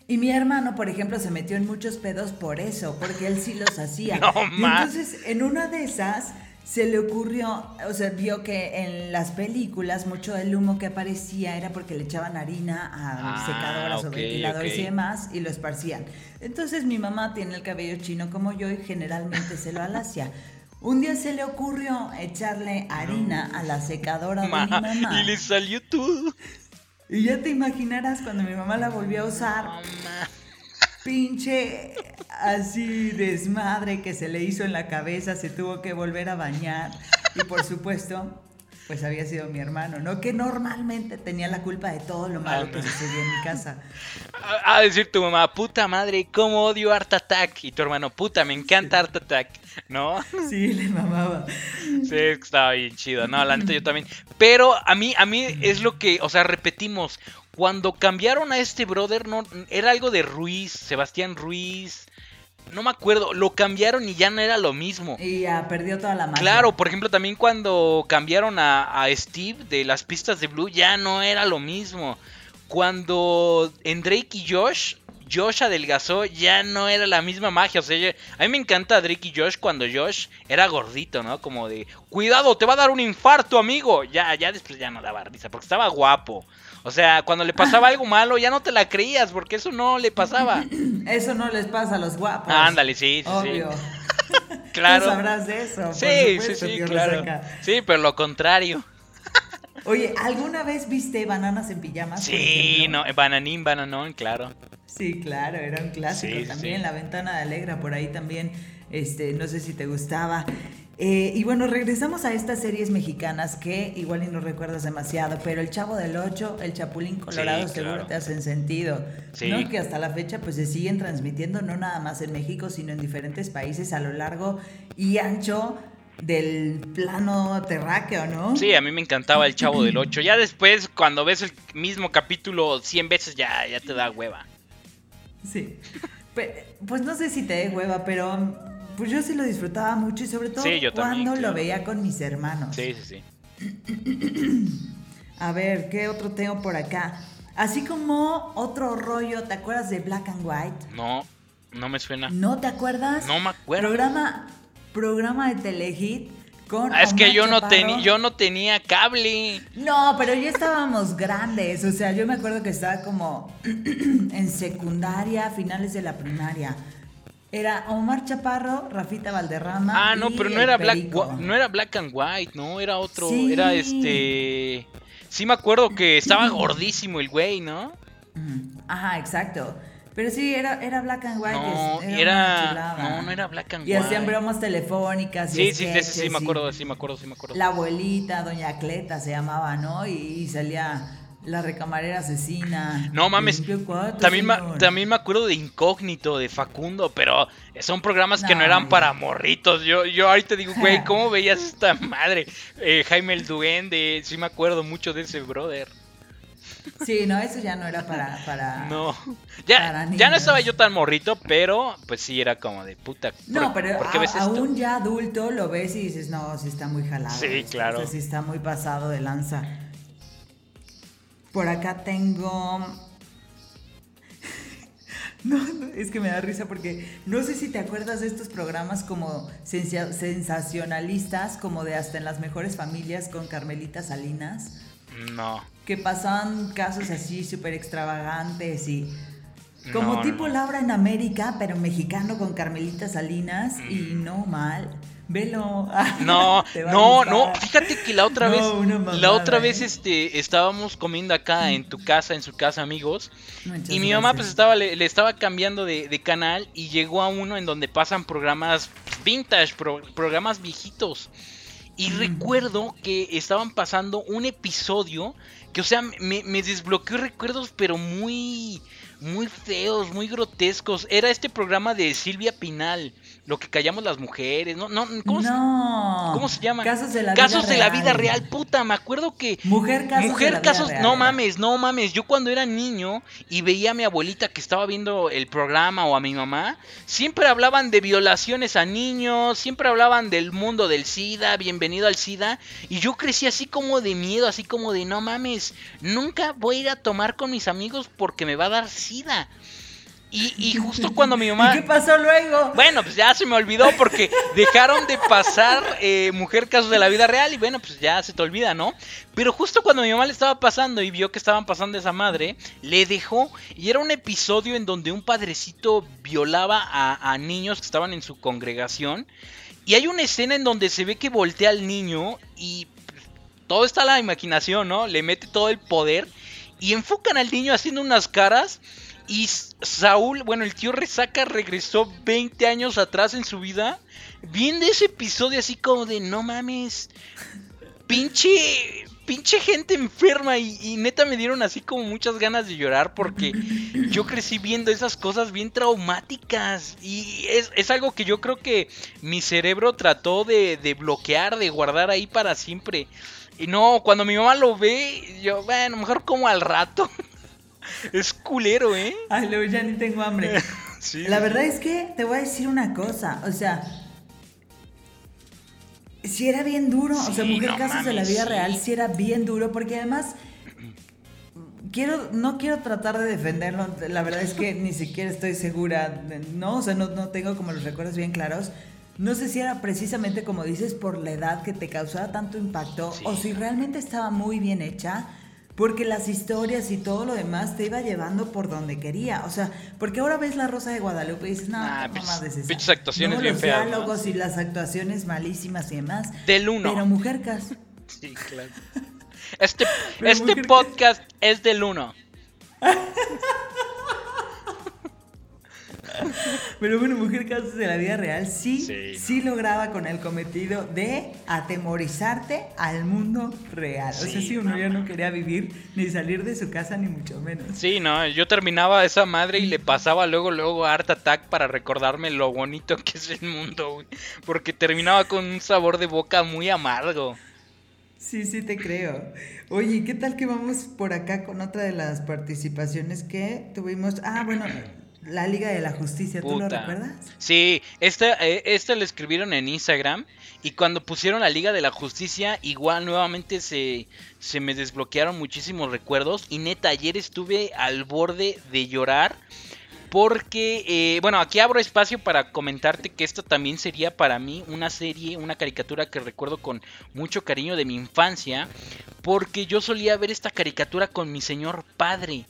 Y mi hermano, por ejemplo, se metió en muchos pedos por eso, porque él sí los hacía. <laughs> No y entonces, en una de esas, se le ocurrió, o sea, vio que en las películas mucho del humo que aparecía era porque le echaban harina a Ah, secadoras o ventiladores y demás y lo esparcían. Entonces mi mamá tiene el cabello chino como yo y generalmente se lo alacia. Un día se le ocurrió echarle harina a la secadora de mi Ma- mamá. y le salió todo. Y ya te imaginarás cuando mi mamá la volvió a usar, pinche así desmadre que se le hizo en la cabeza, se tuvo que volver a bañar y por supuesto, pues había sido mi hermano, ¿no? Que normalmente tenía la culpa de todo lo malo Ah, que sucedió en mi casa. A, a decir tu mamá, puta madre, cómo odio Art Attack. Y tu hermano, puta, me encanta Art Attack. ¿No? Sí, le mamaba. Sí, estaba bien chido. No, la neta yo también. Pero a mí, a mí es lo que, o sea, repetimos. Cuando cambiaron a este brother, no, era algo de Ruiz, Sebastián Ruiz. No me acuerdo, lo cambiaron y ya no era lo mismo. Y ya perdió toda la magia. Claro, por ejemplo, también cuando cambiaron a, a Steve de las pistas de Blue, ya no era lo mismo. Cuando en Drake y Josh, Josh adelgazó, ya no era la misma magia. O sea, a mí me encanta Drake y Josh cuando Josh era gordito, ¿no? Como de, cuidado, te va a dar un infarto, amigo. Ya, ya después ya no daba risa, porque estaba guapo. O sea, cuando le pasaba algo malo, ya no te la creías, porque eso no le pasaba. <clears throat> Eso no les pasa a los guapos. Ándale, sí, sí, Obvio. <laughs> sí. Claro. Tú sabrás de eso. Sí, sí, supuesto, sí, claro. Resaca. Sí, pero lo contrario. <laughs> Oye, ¿alguna vez viste bananas en pijamas? Sí, no, bananín, bananón, claro. Sí, claro, era un clásico sí, también. sí. La ventana de Alegra, por ahí también, este, no sé si te gustaba. Eh, y bueno, regresamos a estas series mexicanas que igual y no recuerdas demasiado, pero El Chavo del Ocho, El Chapulín Colorado Sí, seguro claro. te hacen sentido. Sí. ¿no? Que hasta la fecha pues se siguen transmitiendo no nada más en México, sino en diferentes países a lo largo y ancho del plano terráqueo, ¿no? Sí, a mí me encantaba el Chavo del 8. Ya después, cuando ves el mismo capítulo 100 veces, ya, ya te da hueva. Sí. Pues no sé si te dé hueva, pero pues yo sí lo disfrutaba mucho y sobre todo Sí, yo también, cuando lo veía con mis hermanos. Sí, sí, sí. <clears throat> A ver, ¿qué otro tengo por acá? Así como otro rollo, ¿te acuerdas de Black and White? No, no me suena. ¿No te acuerdas? No me acuerdo. Programa, programa de Telehit con Ah, es que yo no, tenía yo no tenía cable. No, pero ya estábamos <laughs> grandes. O sea, yo me acuerdo que estaba como <clears throat> en secundaria, finales de la primaria. Era Omar Chaparro, Rafita Valderrama. Ah, no, y pero no era Black Perico. No era Black and White, no, era otro, Sí. era este Sí me acuerdo que estaba <laughs> gordísimo el güey, ¿no? Ajá, exacto. Pero sí, era, era Black and White. No, era, no, no era Black and Y White. hacían bromas telefónicas. y Sí, sí, de ese sí sketches me y acuerdo, sí me acuerdo, sí me acuerdo. La abuelita, Doña Cleta se llamaba, ¿no? Y, y salía la recamarera asesina. No mames, también, ma- también me acuerdo de Incógnito, de Facundo, pero son programas que no eran para morritos. Yo, yo ahorita digo, güey, <laughs> ¿cómo veías esta madre? Eh, Jaime el Duende, sí me acuerdo mucho de ese brother. Sí, no, eso ya no era para. para... No, ya, para ya no estaba yo tan morrito, pero pues sí era como de puta. No, ¿por- pero ¿por qué a- ves esto? aún ya adulto lo ves y dices, no, sí está muy jalado. Sí, esto, claro. esto sí está muy pasado de lanza. Por acá tengo. No, no, es que me da risa porque no sé si te acuerdas de estos programas como sensa- sensacionalistas, como de hasta en las mejores familias con Carmelita Salinas, No. que pasaban casos así súper extravagantes y como No, tipo. Laura en América, pero mexicano con Carmelita Salinas y no mal. Velo. <laughs> No, no, no, fíjate que la otra No, vez, mamada, la otra ¿eh? vez este, estábamos comiendo acá en tu casa, en su casa, amigos, Muchas y mi mamá pues estaba, le, le estaba cambiando de, de canal y llegó a uno en donde pasan programas vintage, pro- programas viejitos. Y recuerdo que estaban pasando un episodio que, o sea, me, me desbloqueó recuerdos, pero muy, muy feos, muy grotescos. Era este programa de Silvia Pinal, Lo que callamos las mujeres, ¿no? no ¿cómo, se- no. ¿Cómo se llama? Casos de la Casos vida de la real. vida real, puta, me acuerdo que Mujer casos de Mujer la vida casos, real, no mames, no mames. Yo cuando era niño y veía a mi abuelita que estaba viendo el programa o a mi mamá, siempre hablaban de violaciones a niños, siempre hablaban del mundo del SIDA, bienvenido al SIDA. Y yo crecí así como de miedo, así como de no mames, nunca voy a ir a tomar con mis amigos porque me va a dar SIDA. Y, y <laughs> justo cuando mi mamá... ¿Y qué pasó luego? Bueno, pues ya se me olvidó porque dejaron de pasar eh, Mujer Casos de la Vida Real y bueno, pues ya se te olvida, ¿no? Pero justo cuando mi mamá le estaba pasando y vio que estaban pasando esa madre, le dejó y era un episodio en donde un padrecito violaba a, a niños que estaban en su congregación y hay una escena en donde se ve que voltea al niño y todo está a la imaginación, ¿no? Le mete todo el poder y enfocan al niño haciendo unas caras y Saúl, bueno, el tío Resaca regresó 20 años atrás en su vida, viendo ese episodio así como de no mames, pinche, pinche gente enferma y, y neta me dieron así como muchas ganas de llorar porque yo crecí viendo esas cosas bien traumáticas y es, es algo que yo creo que mi cerebro trató de, de bloquear, de guardar ahí para siempre. Y no, cuando mi mamá lo ve, yo, bueno, mejor como al rato. <laughs> Es culero, ¿eh? Ay, luego ya ni tengo hambre. <laughs> Sí. La verdad es que te voy a decir una cosa, o sea, si era bien duro, o sea, Mujer no Casos de la Vida sí. Real, si era bien duro, porque además, quiero, no quiero tratar de defenderlo, la verdad es que <laughs> ni siquiera estoy segura, no, o sea, no, no tengo como los recuerdos bien claros. No sé si era precisamente como dices por la edad que te causaba tanto impacto Sí. o si realmente estaba muy bien hecha, porque las historias y todo lo demás te iba llevando por donde quería. O sea, porque ahora ves La Rosa de Guadalupe y dices, no, pinches- mamada es esa. actuaciones No, bien los feas, ¿no? diálogos y las actuaciones malísimas y demás. Del uno. Pero Mujer Casos. <laughs> Sí, claro. Este, este podcast es del 1. <laughs> <laughs> Pero bueno, Mujer Casos de la Vida Real sí, Sí, sí, lograba con el cometido de atemorizarte al mundo real. o sea, Sí, si uno no ya no quería vivir ni salir de su casa ni mucho menos. Sí, no, yo terminaba esa madre y le pasaba luego, luego Art Attack para recordarme lo bonito que es el mundo, güey. Porque terminaba con un sabor de boca muy amargo. Sí, sí te creo. Oye, ¿qué tal que vamos por acá con otra de las participaciones que tuvimos? Ah, bueno, La Liga de la Justicia, ¿tú lo recuerdas? Sí, esta, eh, esta la escribieron en Instagram y cuando pusieron la Liga de la Justicia, igual nuevamente se, se me desbloquearon muchísimos recuerdos y neta, ayer estuve al borde de llorar porque, eh, bueno, aquí abro espacio para comentarte que esto también sería para mí una serie, una caricatura que recuerdo con mucho cariño de mi infancia, porque yo solía ver esta caricatura con mi señor padre.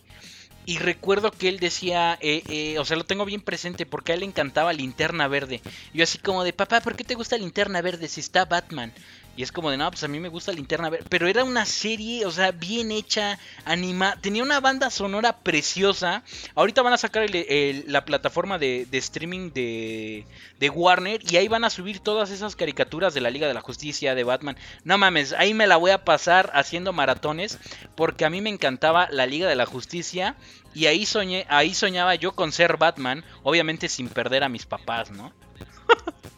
Y recuerdo que él decía, eh, eh, o sea, lo tengo bien presente porque a él le encantaba Linterna Verde. Yo así como de, papá, ¿por qué te gusta Linterna Verde si está Batman? Y es como de, no, pues a mí me gusta Linterna Verde. Pero era una serie, o sea, bien hecha, animada. Tenía una banda sonora preciosa. Ahorita van a sacar la plataforma de, streaming de, de, Warner. Y ahí van a subir todas esas caricaturas de la Liga de la Justicia, de Batman. No mames, ahí me la voy a pasar haciendo maratones. Porque a mí me encantaba la Liga de la Justicia. Y ahí soñé, ahí soñaba yo con ser Batman. Obviamente sin perder a mis papás, ¿no? <laughs>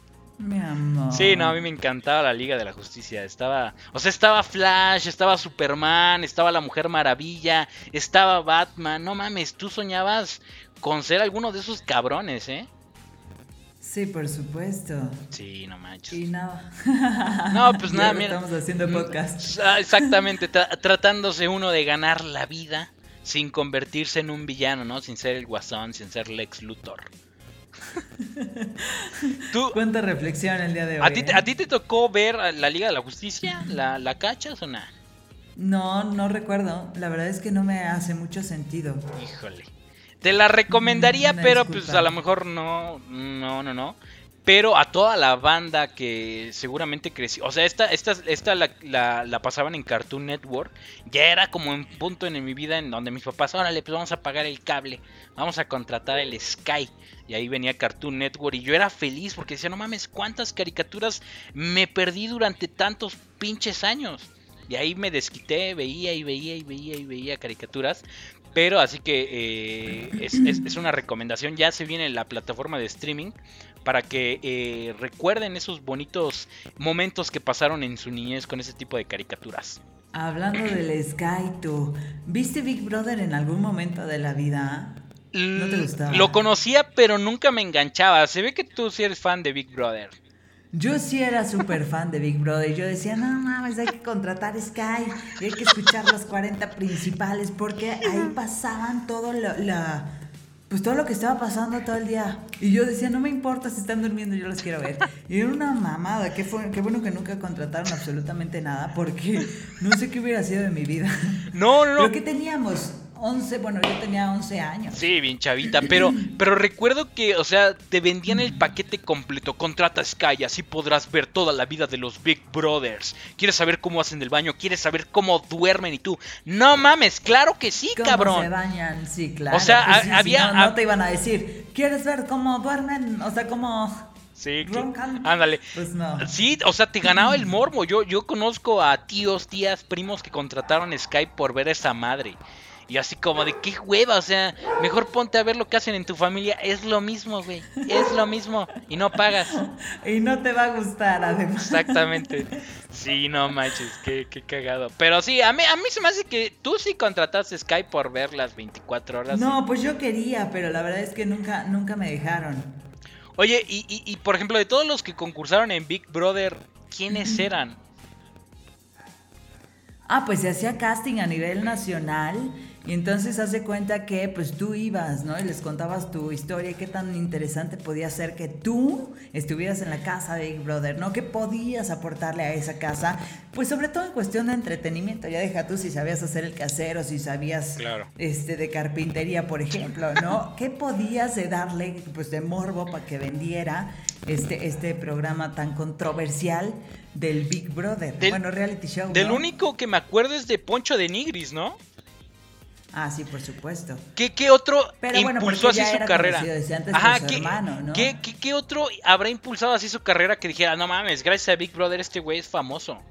Mi amor. Sí, no, a mí me encantaba la Liga de la Justicia. Estaba, o sea, estaba Flash, estaba Superman, estaba la Mujer Maravilla, estaba Batman. No mames, tú soñabas con ser alguno de esos cabrones, ¿eh? Sí, por supuesto. Sí, no manches. Y nada. No, pues <laughs> nada, mira. Estamos haciendo podcast. Ah, exactamente, tratándose uno de ganar la vida sin convertirse en un villano, ¿no? Sin ser el guasón, sin ser Lex Luthor. ¿Tú, <laughs> Cuánta reflexión el día de hoy. ¿A ti, ¿eh? ¿A ti te tocó ver la Liga de la Justicia? ¿La, la cachas o nada? No, no recuerdo. La verdad es que no me hace mucho sentido. Híjole. Te la recomendaría, pero pues a lo mejor no, no, no, no pero a toda la banda que seguramente creció. O sea, esta, esta, esta la, la, pasaban en Cartoon Network. Ya era como un punto en mi vida en donde mis papás, órale, pues vamos a pagar el cable, vamos a contratar el Sky. Y ahí venía Cartoon Network y yo era feliz porque decía, no mames, cuántas caricaturas me perdí durante tantos pinches años. Y ahí me desquité, veía y veía y veía y veía caricaturas. Pero así que eh, es, es, una recomendación. Ya se viene la plataforma de streaming para que eh, recuerden esos bonitos momentos que pasaron en su niñez con ese tipo de caricaturas. Hablando del Sky, ¿tú viste Big Brother en algún momento de la vida? ¿No te gustaba? Lo conocía, pero nunca me enganchaba. Se ve que tú sí eres fan de Big Brother. Yo sí era súper fan de Big Brother. Yo decía, no mames, hay que contratar Sky. hay que escuchar los 40 principales porque ahí pasaban todo lo, la pues todo lo que estaba pasando todo el día. Y yo decía, no me importa si están durmiendo, yo los quiero ver. Y era una mamada, qué, fue, qué bueno que nunca contrataron absolutamente nada, porque no sé qué hubiera sido de mi vida. No, no, no. ¿Pero qué teníamos? 11, bueno, yo tenía 11 años. Sí, bien chavita, pero, <clears throat> pero recuerdo que, o sea, te vendían el paquete completo, contrata Sky, así podrás ver toda la vida de los Big Brothers. ¿Quieres saber cómo hacen el baño? ¿Quieres saber cómo duermen? Y tú, no mames, claro que sí, ¿Cómo cabrón. se bañan? Sí, claro. O sea, pues había... no, te iban a decir, ¿quieres ver cómo duermen? O sea, cómo... Sí, ándale. Pues no. Sí, o sea, te ganaba el <clears throat> morbo. Yo, yo conozco a tíos, tías, primos que contrataron Sky por ver a esa madre. Y así como de qué hueva, o sea, mejor ponte a ver lo que hacen en tu familia. Es lo mismo, güey. Es lo mismo. Y no pagas. <laughs> Y no te va a gustar, además. Exactamente. Sí, no manches, qué, qué cagado. Pero sí, a mí, a mí se me hace que tú sí contrataste Sky por ver las 24 horas. No, pues yo quería, pero la verdad es que nunca, nunca me dejaron. Oye, y, y, y por ejemplo, de todos los que concursaron en Big Brother, ¿quiénes eran? Ah, pues se hacía casting a nivel nacional y entonces hace cuenta que pues tú ibas, ¿no? Y les contabas tu historia y qué tan interesante podía ser que tú estuvieras en la casa de Big Brother, ¿no? ¿Qué podías aportarle a esa casa? Pues sobre todo en cuestión de entretenimiento, ya deja tú si sabías hacer el casero, si sabías este de carpintería, por ejemplo, ¿no? <laughs> ¿Qué podías de darle pues de morbo para que vendiera este, este programa tan controversial del Big Brother? bueno, reality show. Del único que me acuerdo es de Poncho de Nigris, ¿no? Ah, sí, por supuesto. ¿Qué, qué otro impulsó así su carrera? Ajá, ¿qué, hermano, ¿no? ¿qué, qué, otro habrá impulsado así su carrera que dijera, no mames, gracias a Big Brother este güey es famoso?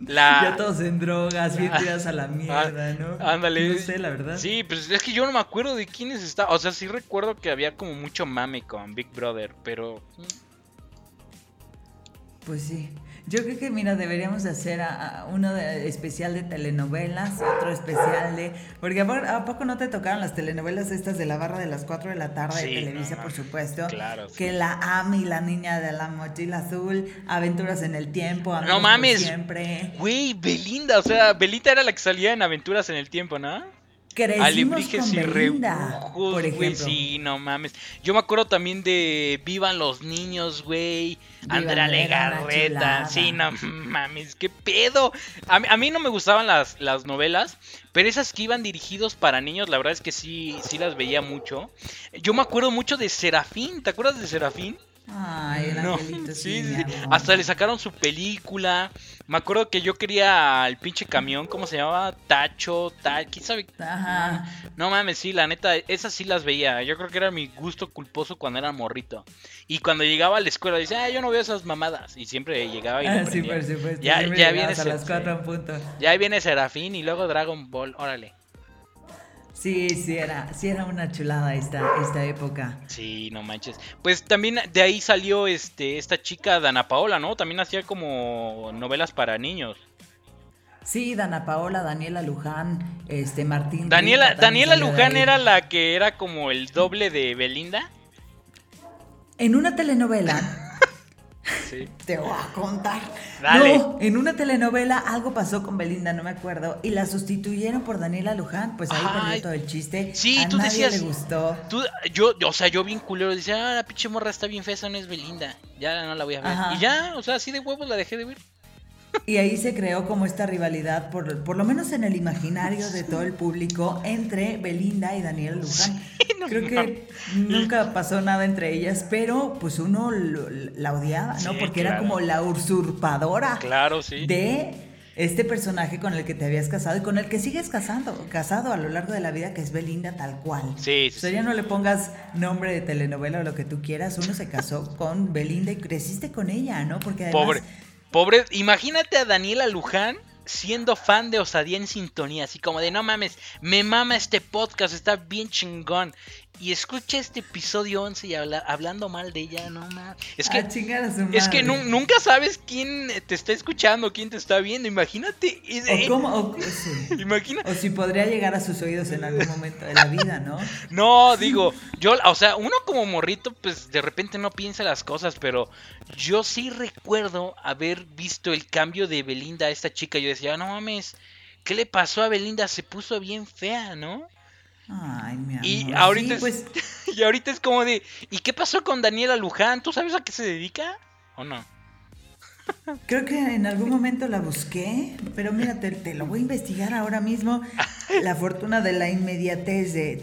La... <laughs> Ya todos en drogas, bien tiradas a la ah, mierda, ¿no? Ándale. No sé, la verdad. Sí, pues es que yo no me acuerdo de quiénes estaban. O sea, sí recuerdo que había como mucho mame con Big Brother, pero... Mm. Pues sí. Yo creo que, mira, deberíamos hacer a, uno de, especial de telenovelas, otro especial de... Porque ¿a poco no te tocaron las telenovelas estas de la barra de las 4 de la tarde de Televisa, por supuesto? Claro. Que la Ami, la niña de la mochila azul, Aventuras en el Tiempo, No mames. Siempre. Güey, Belinda, o sea, Belinda era la que salía en Aventuras en el Tiempo, ¿no? Alebrijes y por ejemplo. sí, no mames. Yo me acuerdo también de Vivan los niños, güey. Andrea Legarreta. Sí, no mames, qué pedo. A mí, no me gustaban las, las novelas, pero esas que iban dirigidos para niños, la verdad es que sí, sí las veía mucho. Yo me acuerdo mucho de Serafín, ¿te acuerdas de Serafín? Ay, el no, sí, sí, Hasta le sacaron su película. Me acuerdo que yo quería el pinche camión, ¿cómo se llamaba? Tacho, tal, ¿quién sabe? Ajá. No mames, sí, la neta, esas sí las veía. Yo creo que era mi gusto culposo cuando era morrito. Y cuando llegaba a la escuela, decía, ah, yo no veo esas mamadas. Y siempre llegaba y ah, sí, por supuesto. Ya, ya viene. A las cuatro punto. Ya viene Serafín y luego Dragon Ball, órale. Sí, sí era, sí era una chulada esta, esta época. Sí, no manches. Pues también de ahí salió este, esta chica Dana Paola, ¿no? También hacía como novelas para niños. Sí, Dana Paola, Daniela Luján, este Martín. Daniela, Daniela Luján era la que era como el doble de Belinda. En una telenovela Te voy a contar. No, en una telenovela algo pasó con Belinda, no me acuerdo, y la sustituyeron por Daniela Luján, pues ahí perdió todo el chiste. Sí, a tú nadie decías. le gustó. yo, o sea, yo bien culero decía, ah, la pinche morra está bien fea, esa no es Belinda. Ya no la voy a ver. Y ya, o sea, así de huevos la dejé de ver. Y ahí se creó como esta rivalidad, por, por lo menos en el imaginario de todo el público, entre Belinda y Daniela Luján. <laughs> Creo que nunca pasó nada entre ellas, pero pues uno la odiaba, ¿no? Porque era como la usurpadora claro, sí. de este personaje con el que te habías casado y con el que sigues casando, casado a lo largo de la vida, que es Belinda tal cual. Sí, sí. O sea, ya no le pongas nombre de telenovela o lo que tú quieras, uno se casó con Belinda y creciste con ella, ¿no? Porque además... Pobre, pobre, imagínate a Daniela Luján siendo fan de Osadía en Sintonía, así como de no mames, me mama este podcast, está bien chingón y escucha este episodio 11 y habla, hablando mal de ella, no más. Es que, es que nunca sabes quién te está escuchando, quién te está viendo, imagínate. O, cómo, o, <laughs> Imagina. o si podría llegar a sus oídos en algún momento de la vida, ¿no? No, digo, yo, o sea, uno como morrito, pues de repente no piensa las cosas, pero yo sí recuerdo haber visto el cambio de Belinda a esta chica. Yo decía, no mames, ¿qué le pasó a Belinda? Se puso bien fea, ¿no? Ay, mi amor. Y ahorita, es, pues... <laughs> y ahorita es como de, ¿y qué pasó con Daniela Luján? ¿Tú sabes a qué se dedica o no? Creo que en algún momento la busqué, pero mira, te, lo voy a investigar ahora mismo. <laughs> La fortuna de la inmediatez de,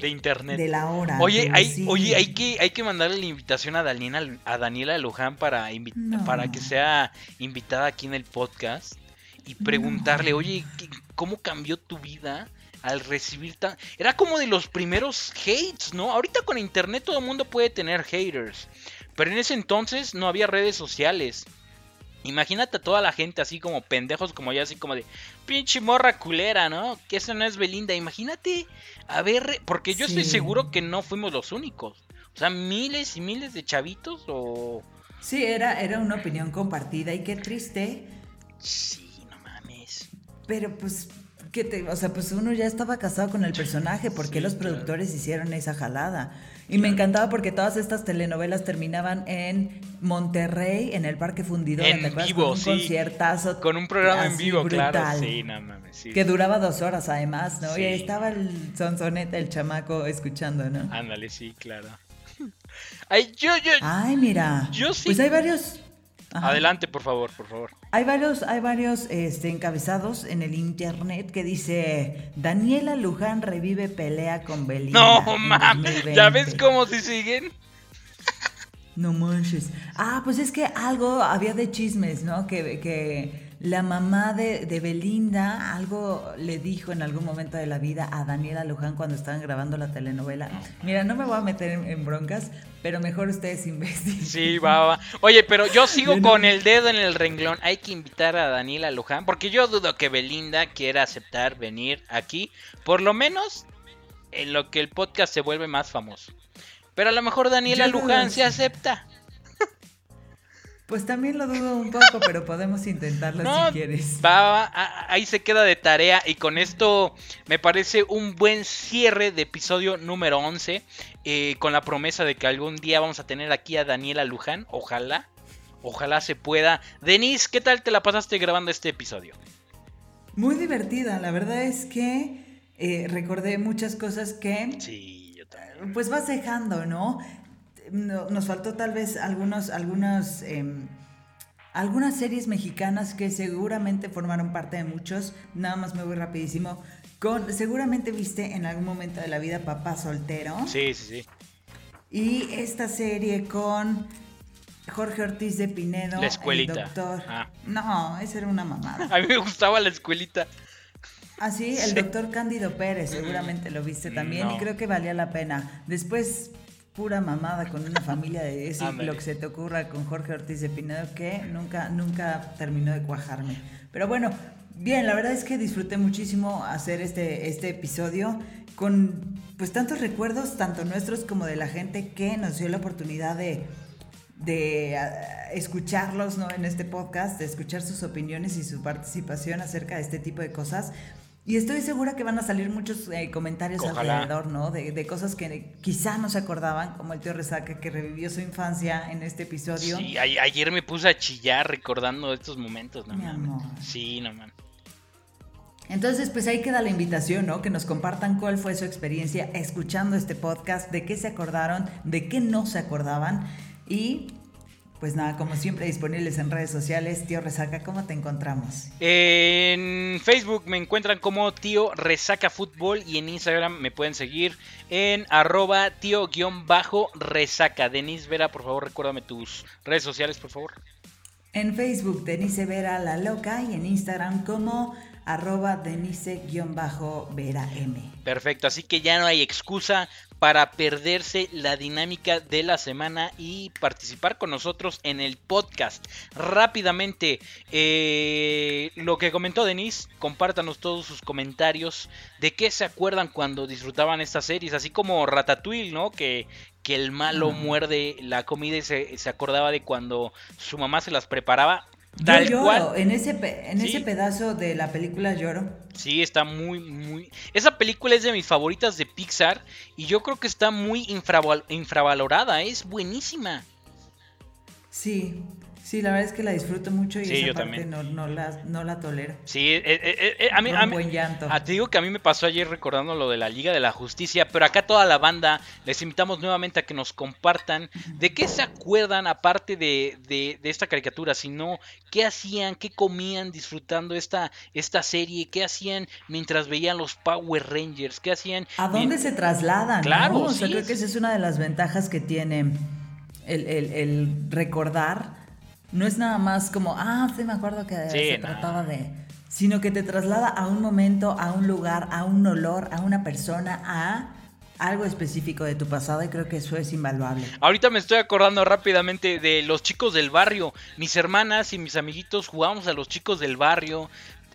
de, internet. De la hora. Oye, hay, oye hay, que, hay que mandarle la invitación a Daniela, a Daniela Luján para, para que sea invitada aquí en el podcast y preguntarle, oye, ¿cómo cambió tu vida? Al recibir tan... Era como de los primeros hates, ¿no? Ahorita con internet todo el mundo puede tener haters, pero en ese entonces no había redes sociales. Imagínate a toda la gente así como pendejos como yo, así como de pinche morra culera, ¿no? Que eso no es Belinda. Imagínate, a ver, porque yo estoy seguro que no fuimos los únicos. O sea, miles y miles de chavitos o... Sí, era, era una opinión compartida y qué triste. Sí, no mames. Pero pues que te, o sea, pues uno ya estaba casado con el personaje, porque los productores hicieron esa jalada? Y me encantaba porque todas estas telenovelas terminaban en Monterrey, en el Parque Fundidor, en vivo, con un conciertazo. Con un programa en vivo, claro. Sí, no mames, sí. Que duraba dos horas además, ¿no? Y ahí estaba el sonsonete, el chamaco, escuchando, ¿no? Ándale, sí, claro. <laughs> Ay, yo, yo. Ay, mira. Yo sí. Pues hay varios Adelante, por favor, por favor. Hay varios, hay varios este, encabezados en el internet que dice Daniela Luján revive pelea con Belinda. No mames, ¿ya ves cómo si siguen? No manches. Ah, pues es que algo había de chismes, ¿no? Que, que la mamá de, Belinda algo le dijo en algún momento de la vida a Daniela Luján cuando estaban grabando la telenovela. Mira, no me voy a meter en, broncas, pero mejor ustedes <laughs> investiguen. Sí, va, va. Oye, pero yo sigo con el dedo en el renglón. Hay que invitar a Daniela Luján, porque yo dudo que Belinda quiera aceptar venir aquí, por lo menos en lo que el podcast se vuelve más famoso. Pero a lo mejor Daniela Luján se acepta. Pues también lo dudo un poco, pero podemos intentarlo si quieres. Va, ahí se queda de tarea y con esto me parece un buen cierre de episodio número 11 eh, con la promesa de que algún día vamos a tener aquí a Daniela Luján, ojalá, ojalá se pueda. Denise, ¿qué tal te la pasaste grabando este episodio? Muy divertida, la verdad es que eh, recordé muchas cosas que... Sí, yo también. Pues vas dejando, ¿no? Nos faltó tal vez algunos, algunos, em, algunas series mexicanas que seguramente formaron parte de muchos. Nada más me voy rapidísimo. Con, seguramente viste en algún momento de la vida Papá Soltero. Sí, sí, sí. Y esta serie con Jorge Ortiz de Pinedo. La escuelita. doctor. Ah. No, esa era una mamada. A mí me gustaba la escuelita. Ah, sí, el doctor Cándido Pérez, seguramente lo viste también y creo que valía la pena. Después pura mamada con una familia de ese, <laughs> lo que se te ocurra con Jorge Ortiz de Pinedo, que nunca, nunca terminó de cuajarme. Pero bueno, bien, la verdad es que disfruté muchísimo hacer este, este episodio con pues tantos recuerdos, tanto nuestros como de la gente que nos dio la oportunidad de, de ah, escucharlos ¿no? en este podcast, de escuchar sus opiniones y su participación acerca de este tipo de cosas. Y estoy segura que van a salir muchos eh, comentarios alrededor, ¿no? De, cosas que quizá no se acordaban, como el tío Resaca que revivió su infancia en este episodio. Sí, ayer me puse a chillar recordando estos momentos, ¿no? Mi amor. Sí, no, man. Entonces, pues ahí queda la invitación, ¿no? Que nos compartan cuál fue su experiencia escuchando este podcast, de qué se acordaron, de qué no se acordaban. Y pues nada, como siempre disponibles en redes sociales. Tío Resaca, ¿cómo te encontramos? En Facebook me encuentran como Tío Resaca Fútbol y en Instagram me pueden seguir en arroba tío-resaca. Denise Vera, por favor, recuérdame tus redes sociales, por favor. En Facebook, Denise Vera La Loca y en Instagram como arroba Denise-Vera M. Perfecto, así que ya no hay excusa para perderse la dinámica de la semana y participar con nosotros en el podcast. Rápidamente, eh, lo que comentó Denise, compártanos todos sus comentarios de qué se acuerdan cuando disfrutaban estas series, así como Ratatouille, ¿no? Que, que el malo muerde la comida y se, se acordaba de cuando su mamá se las preparaba. Tal Yo lloro. En, ese, en ese pedazo de la película lloro. Sí, está muy, muy... Esa película es de mis favoritas de Pixar y yo creo que está muy infravalorada, es buenísima. Sí, Sí, la verdad es que la disfruto mucho y esa parte No, no, la, no la tolero. Sí, eh, eh, eh, a mí... a buen llanto. A, te digo que a mí me pasó ayer recordando lo de la Liga de la Justicia, pero acá toda la banda les invitamos nuevamente a que nos compartan de qué se acuerdan aparte de, de, esta caricatura, sino qué hacían, qué comían disfrutando esta, esta serie, qué hacían mientras veían los Power Rangers, qué hacían... ¿A dónde se trasladan? Claro, O sea, creo que esa es una de las ventajas que tiene el, el, el recordar no es nada más como, ah, sí me acuerdo que se trataba de... Sino que te traslada a un momento, a un lugar, a un olor, a una persona, a algo específico de tu pasado y creo que eso es invaluable. Ahorita me estoy acordando rápidamente de los chicos del barrio. Mis hermanas y mis amiguitos jugábamos a los chicos del barrio.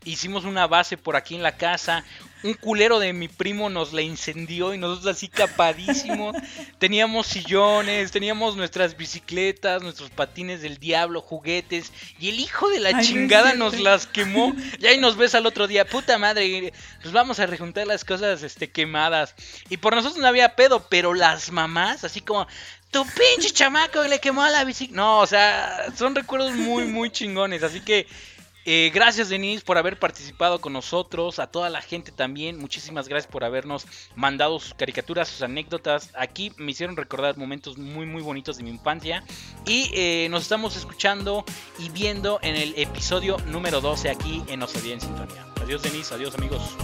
Hicimos una base por aquí en la casa un culero de mi primo nos la incendió y nosotros así capadísimos. <laughs> teníamos sillones, teníamos nuestras bicicletas, nuestros patines del diablo, juguetes. Y el hijo de la chingada nos las quemó. <laughs> Y ahí nos ves al otro día, puta madre, nos vamos a rejuntar las cosas este, quemadas. Y por nosotros no había pedo, pero las mamás, así como, tu pinche chamaco le quemó a la bicicleta. No, o sea, son recuerdos muy, muy chingones. Así que eh, gracias Denise por haber participado con nosotros, a toda la gente también, muchísimas gracias por habernos mandado sus caricaturas, sus anécdotas. Aquí me hicieron recordar momentos muy muy bonitos de mi infancia y eh, nos estamos escuchando y viendo en el episodio número 12 aquí en Osadía en Sintonía. Adiós Denise, adiós amigos.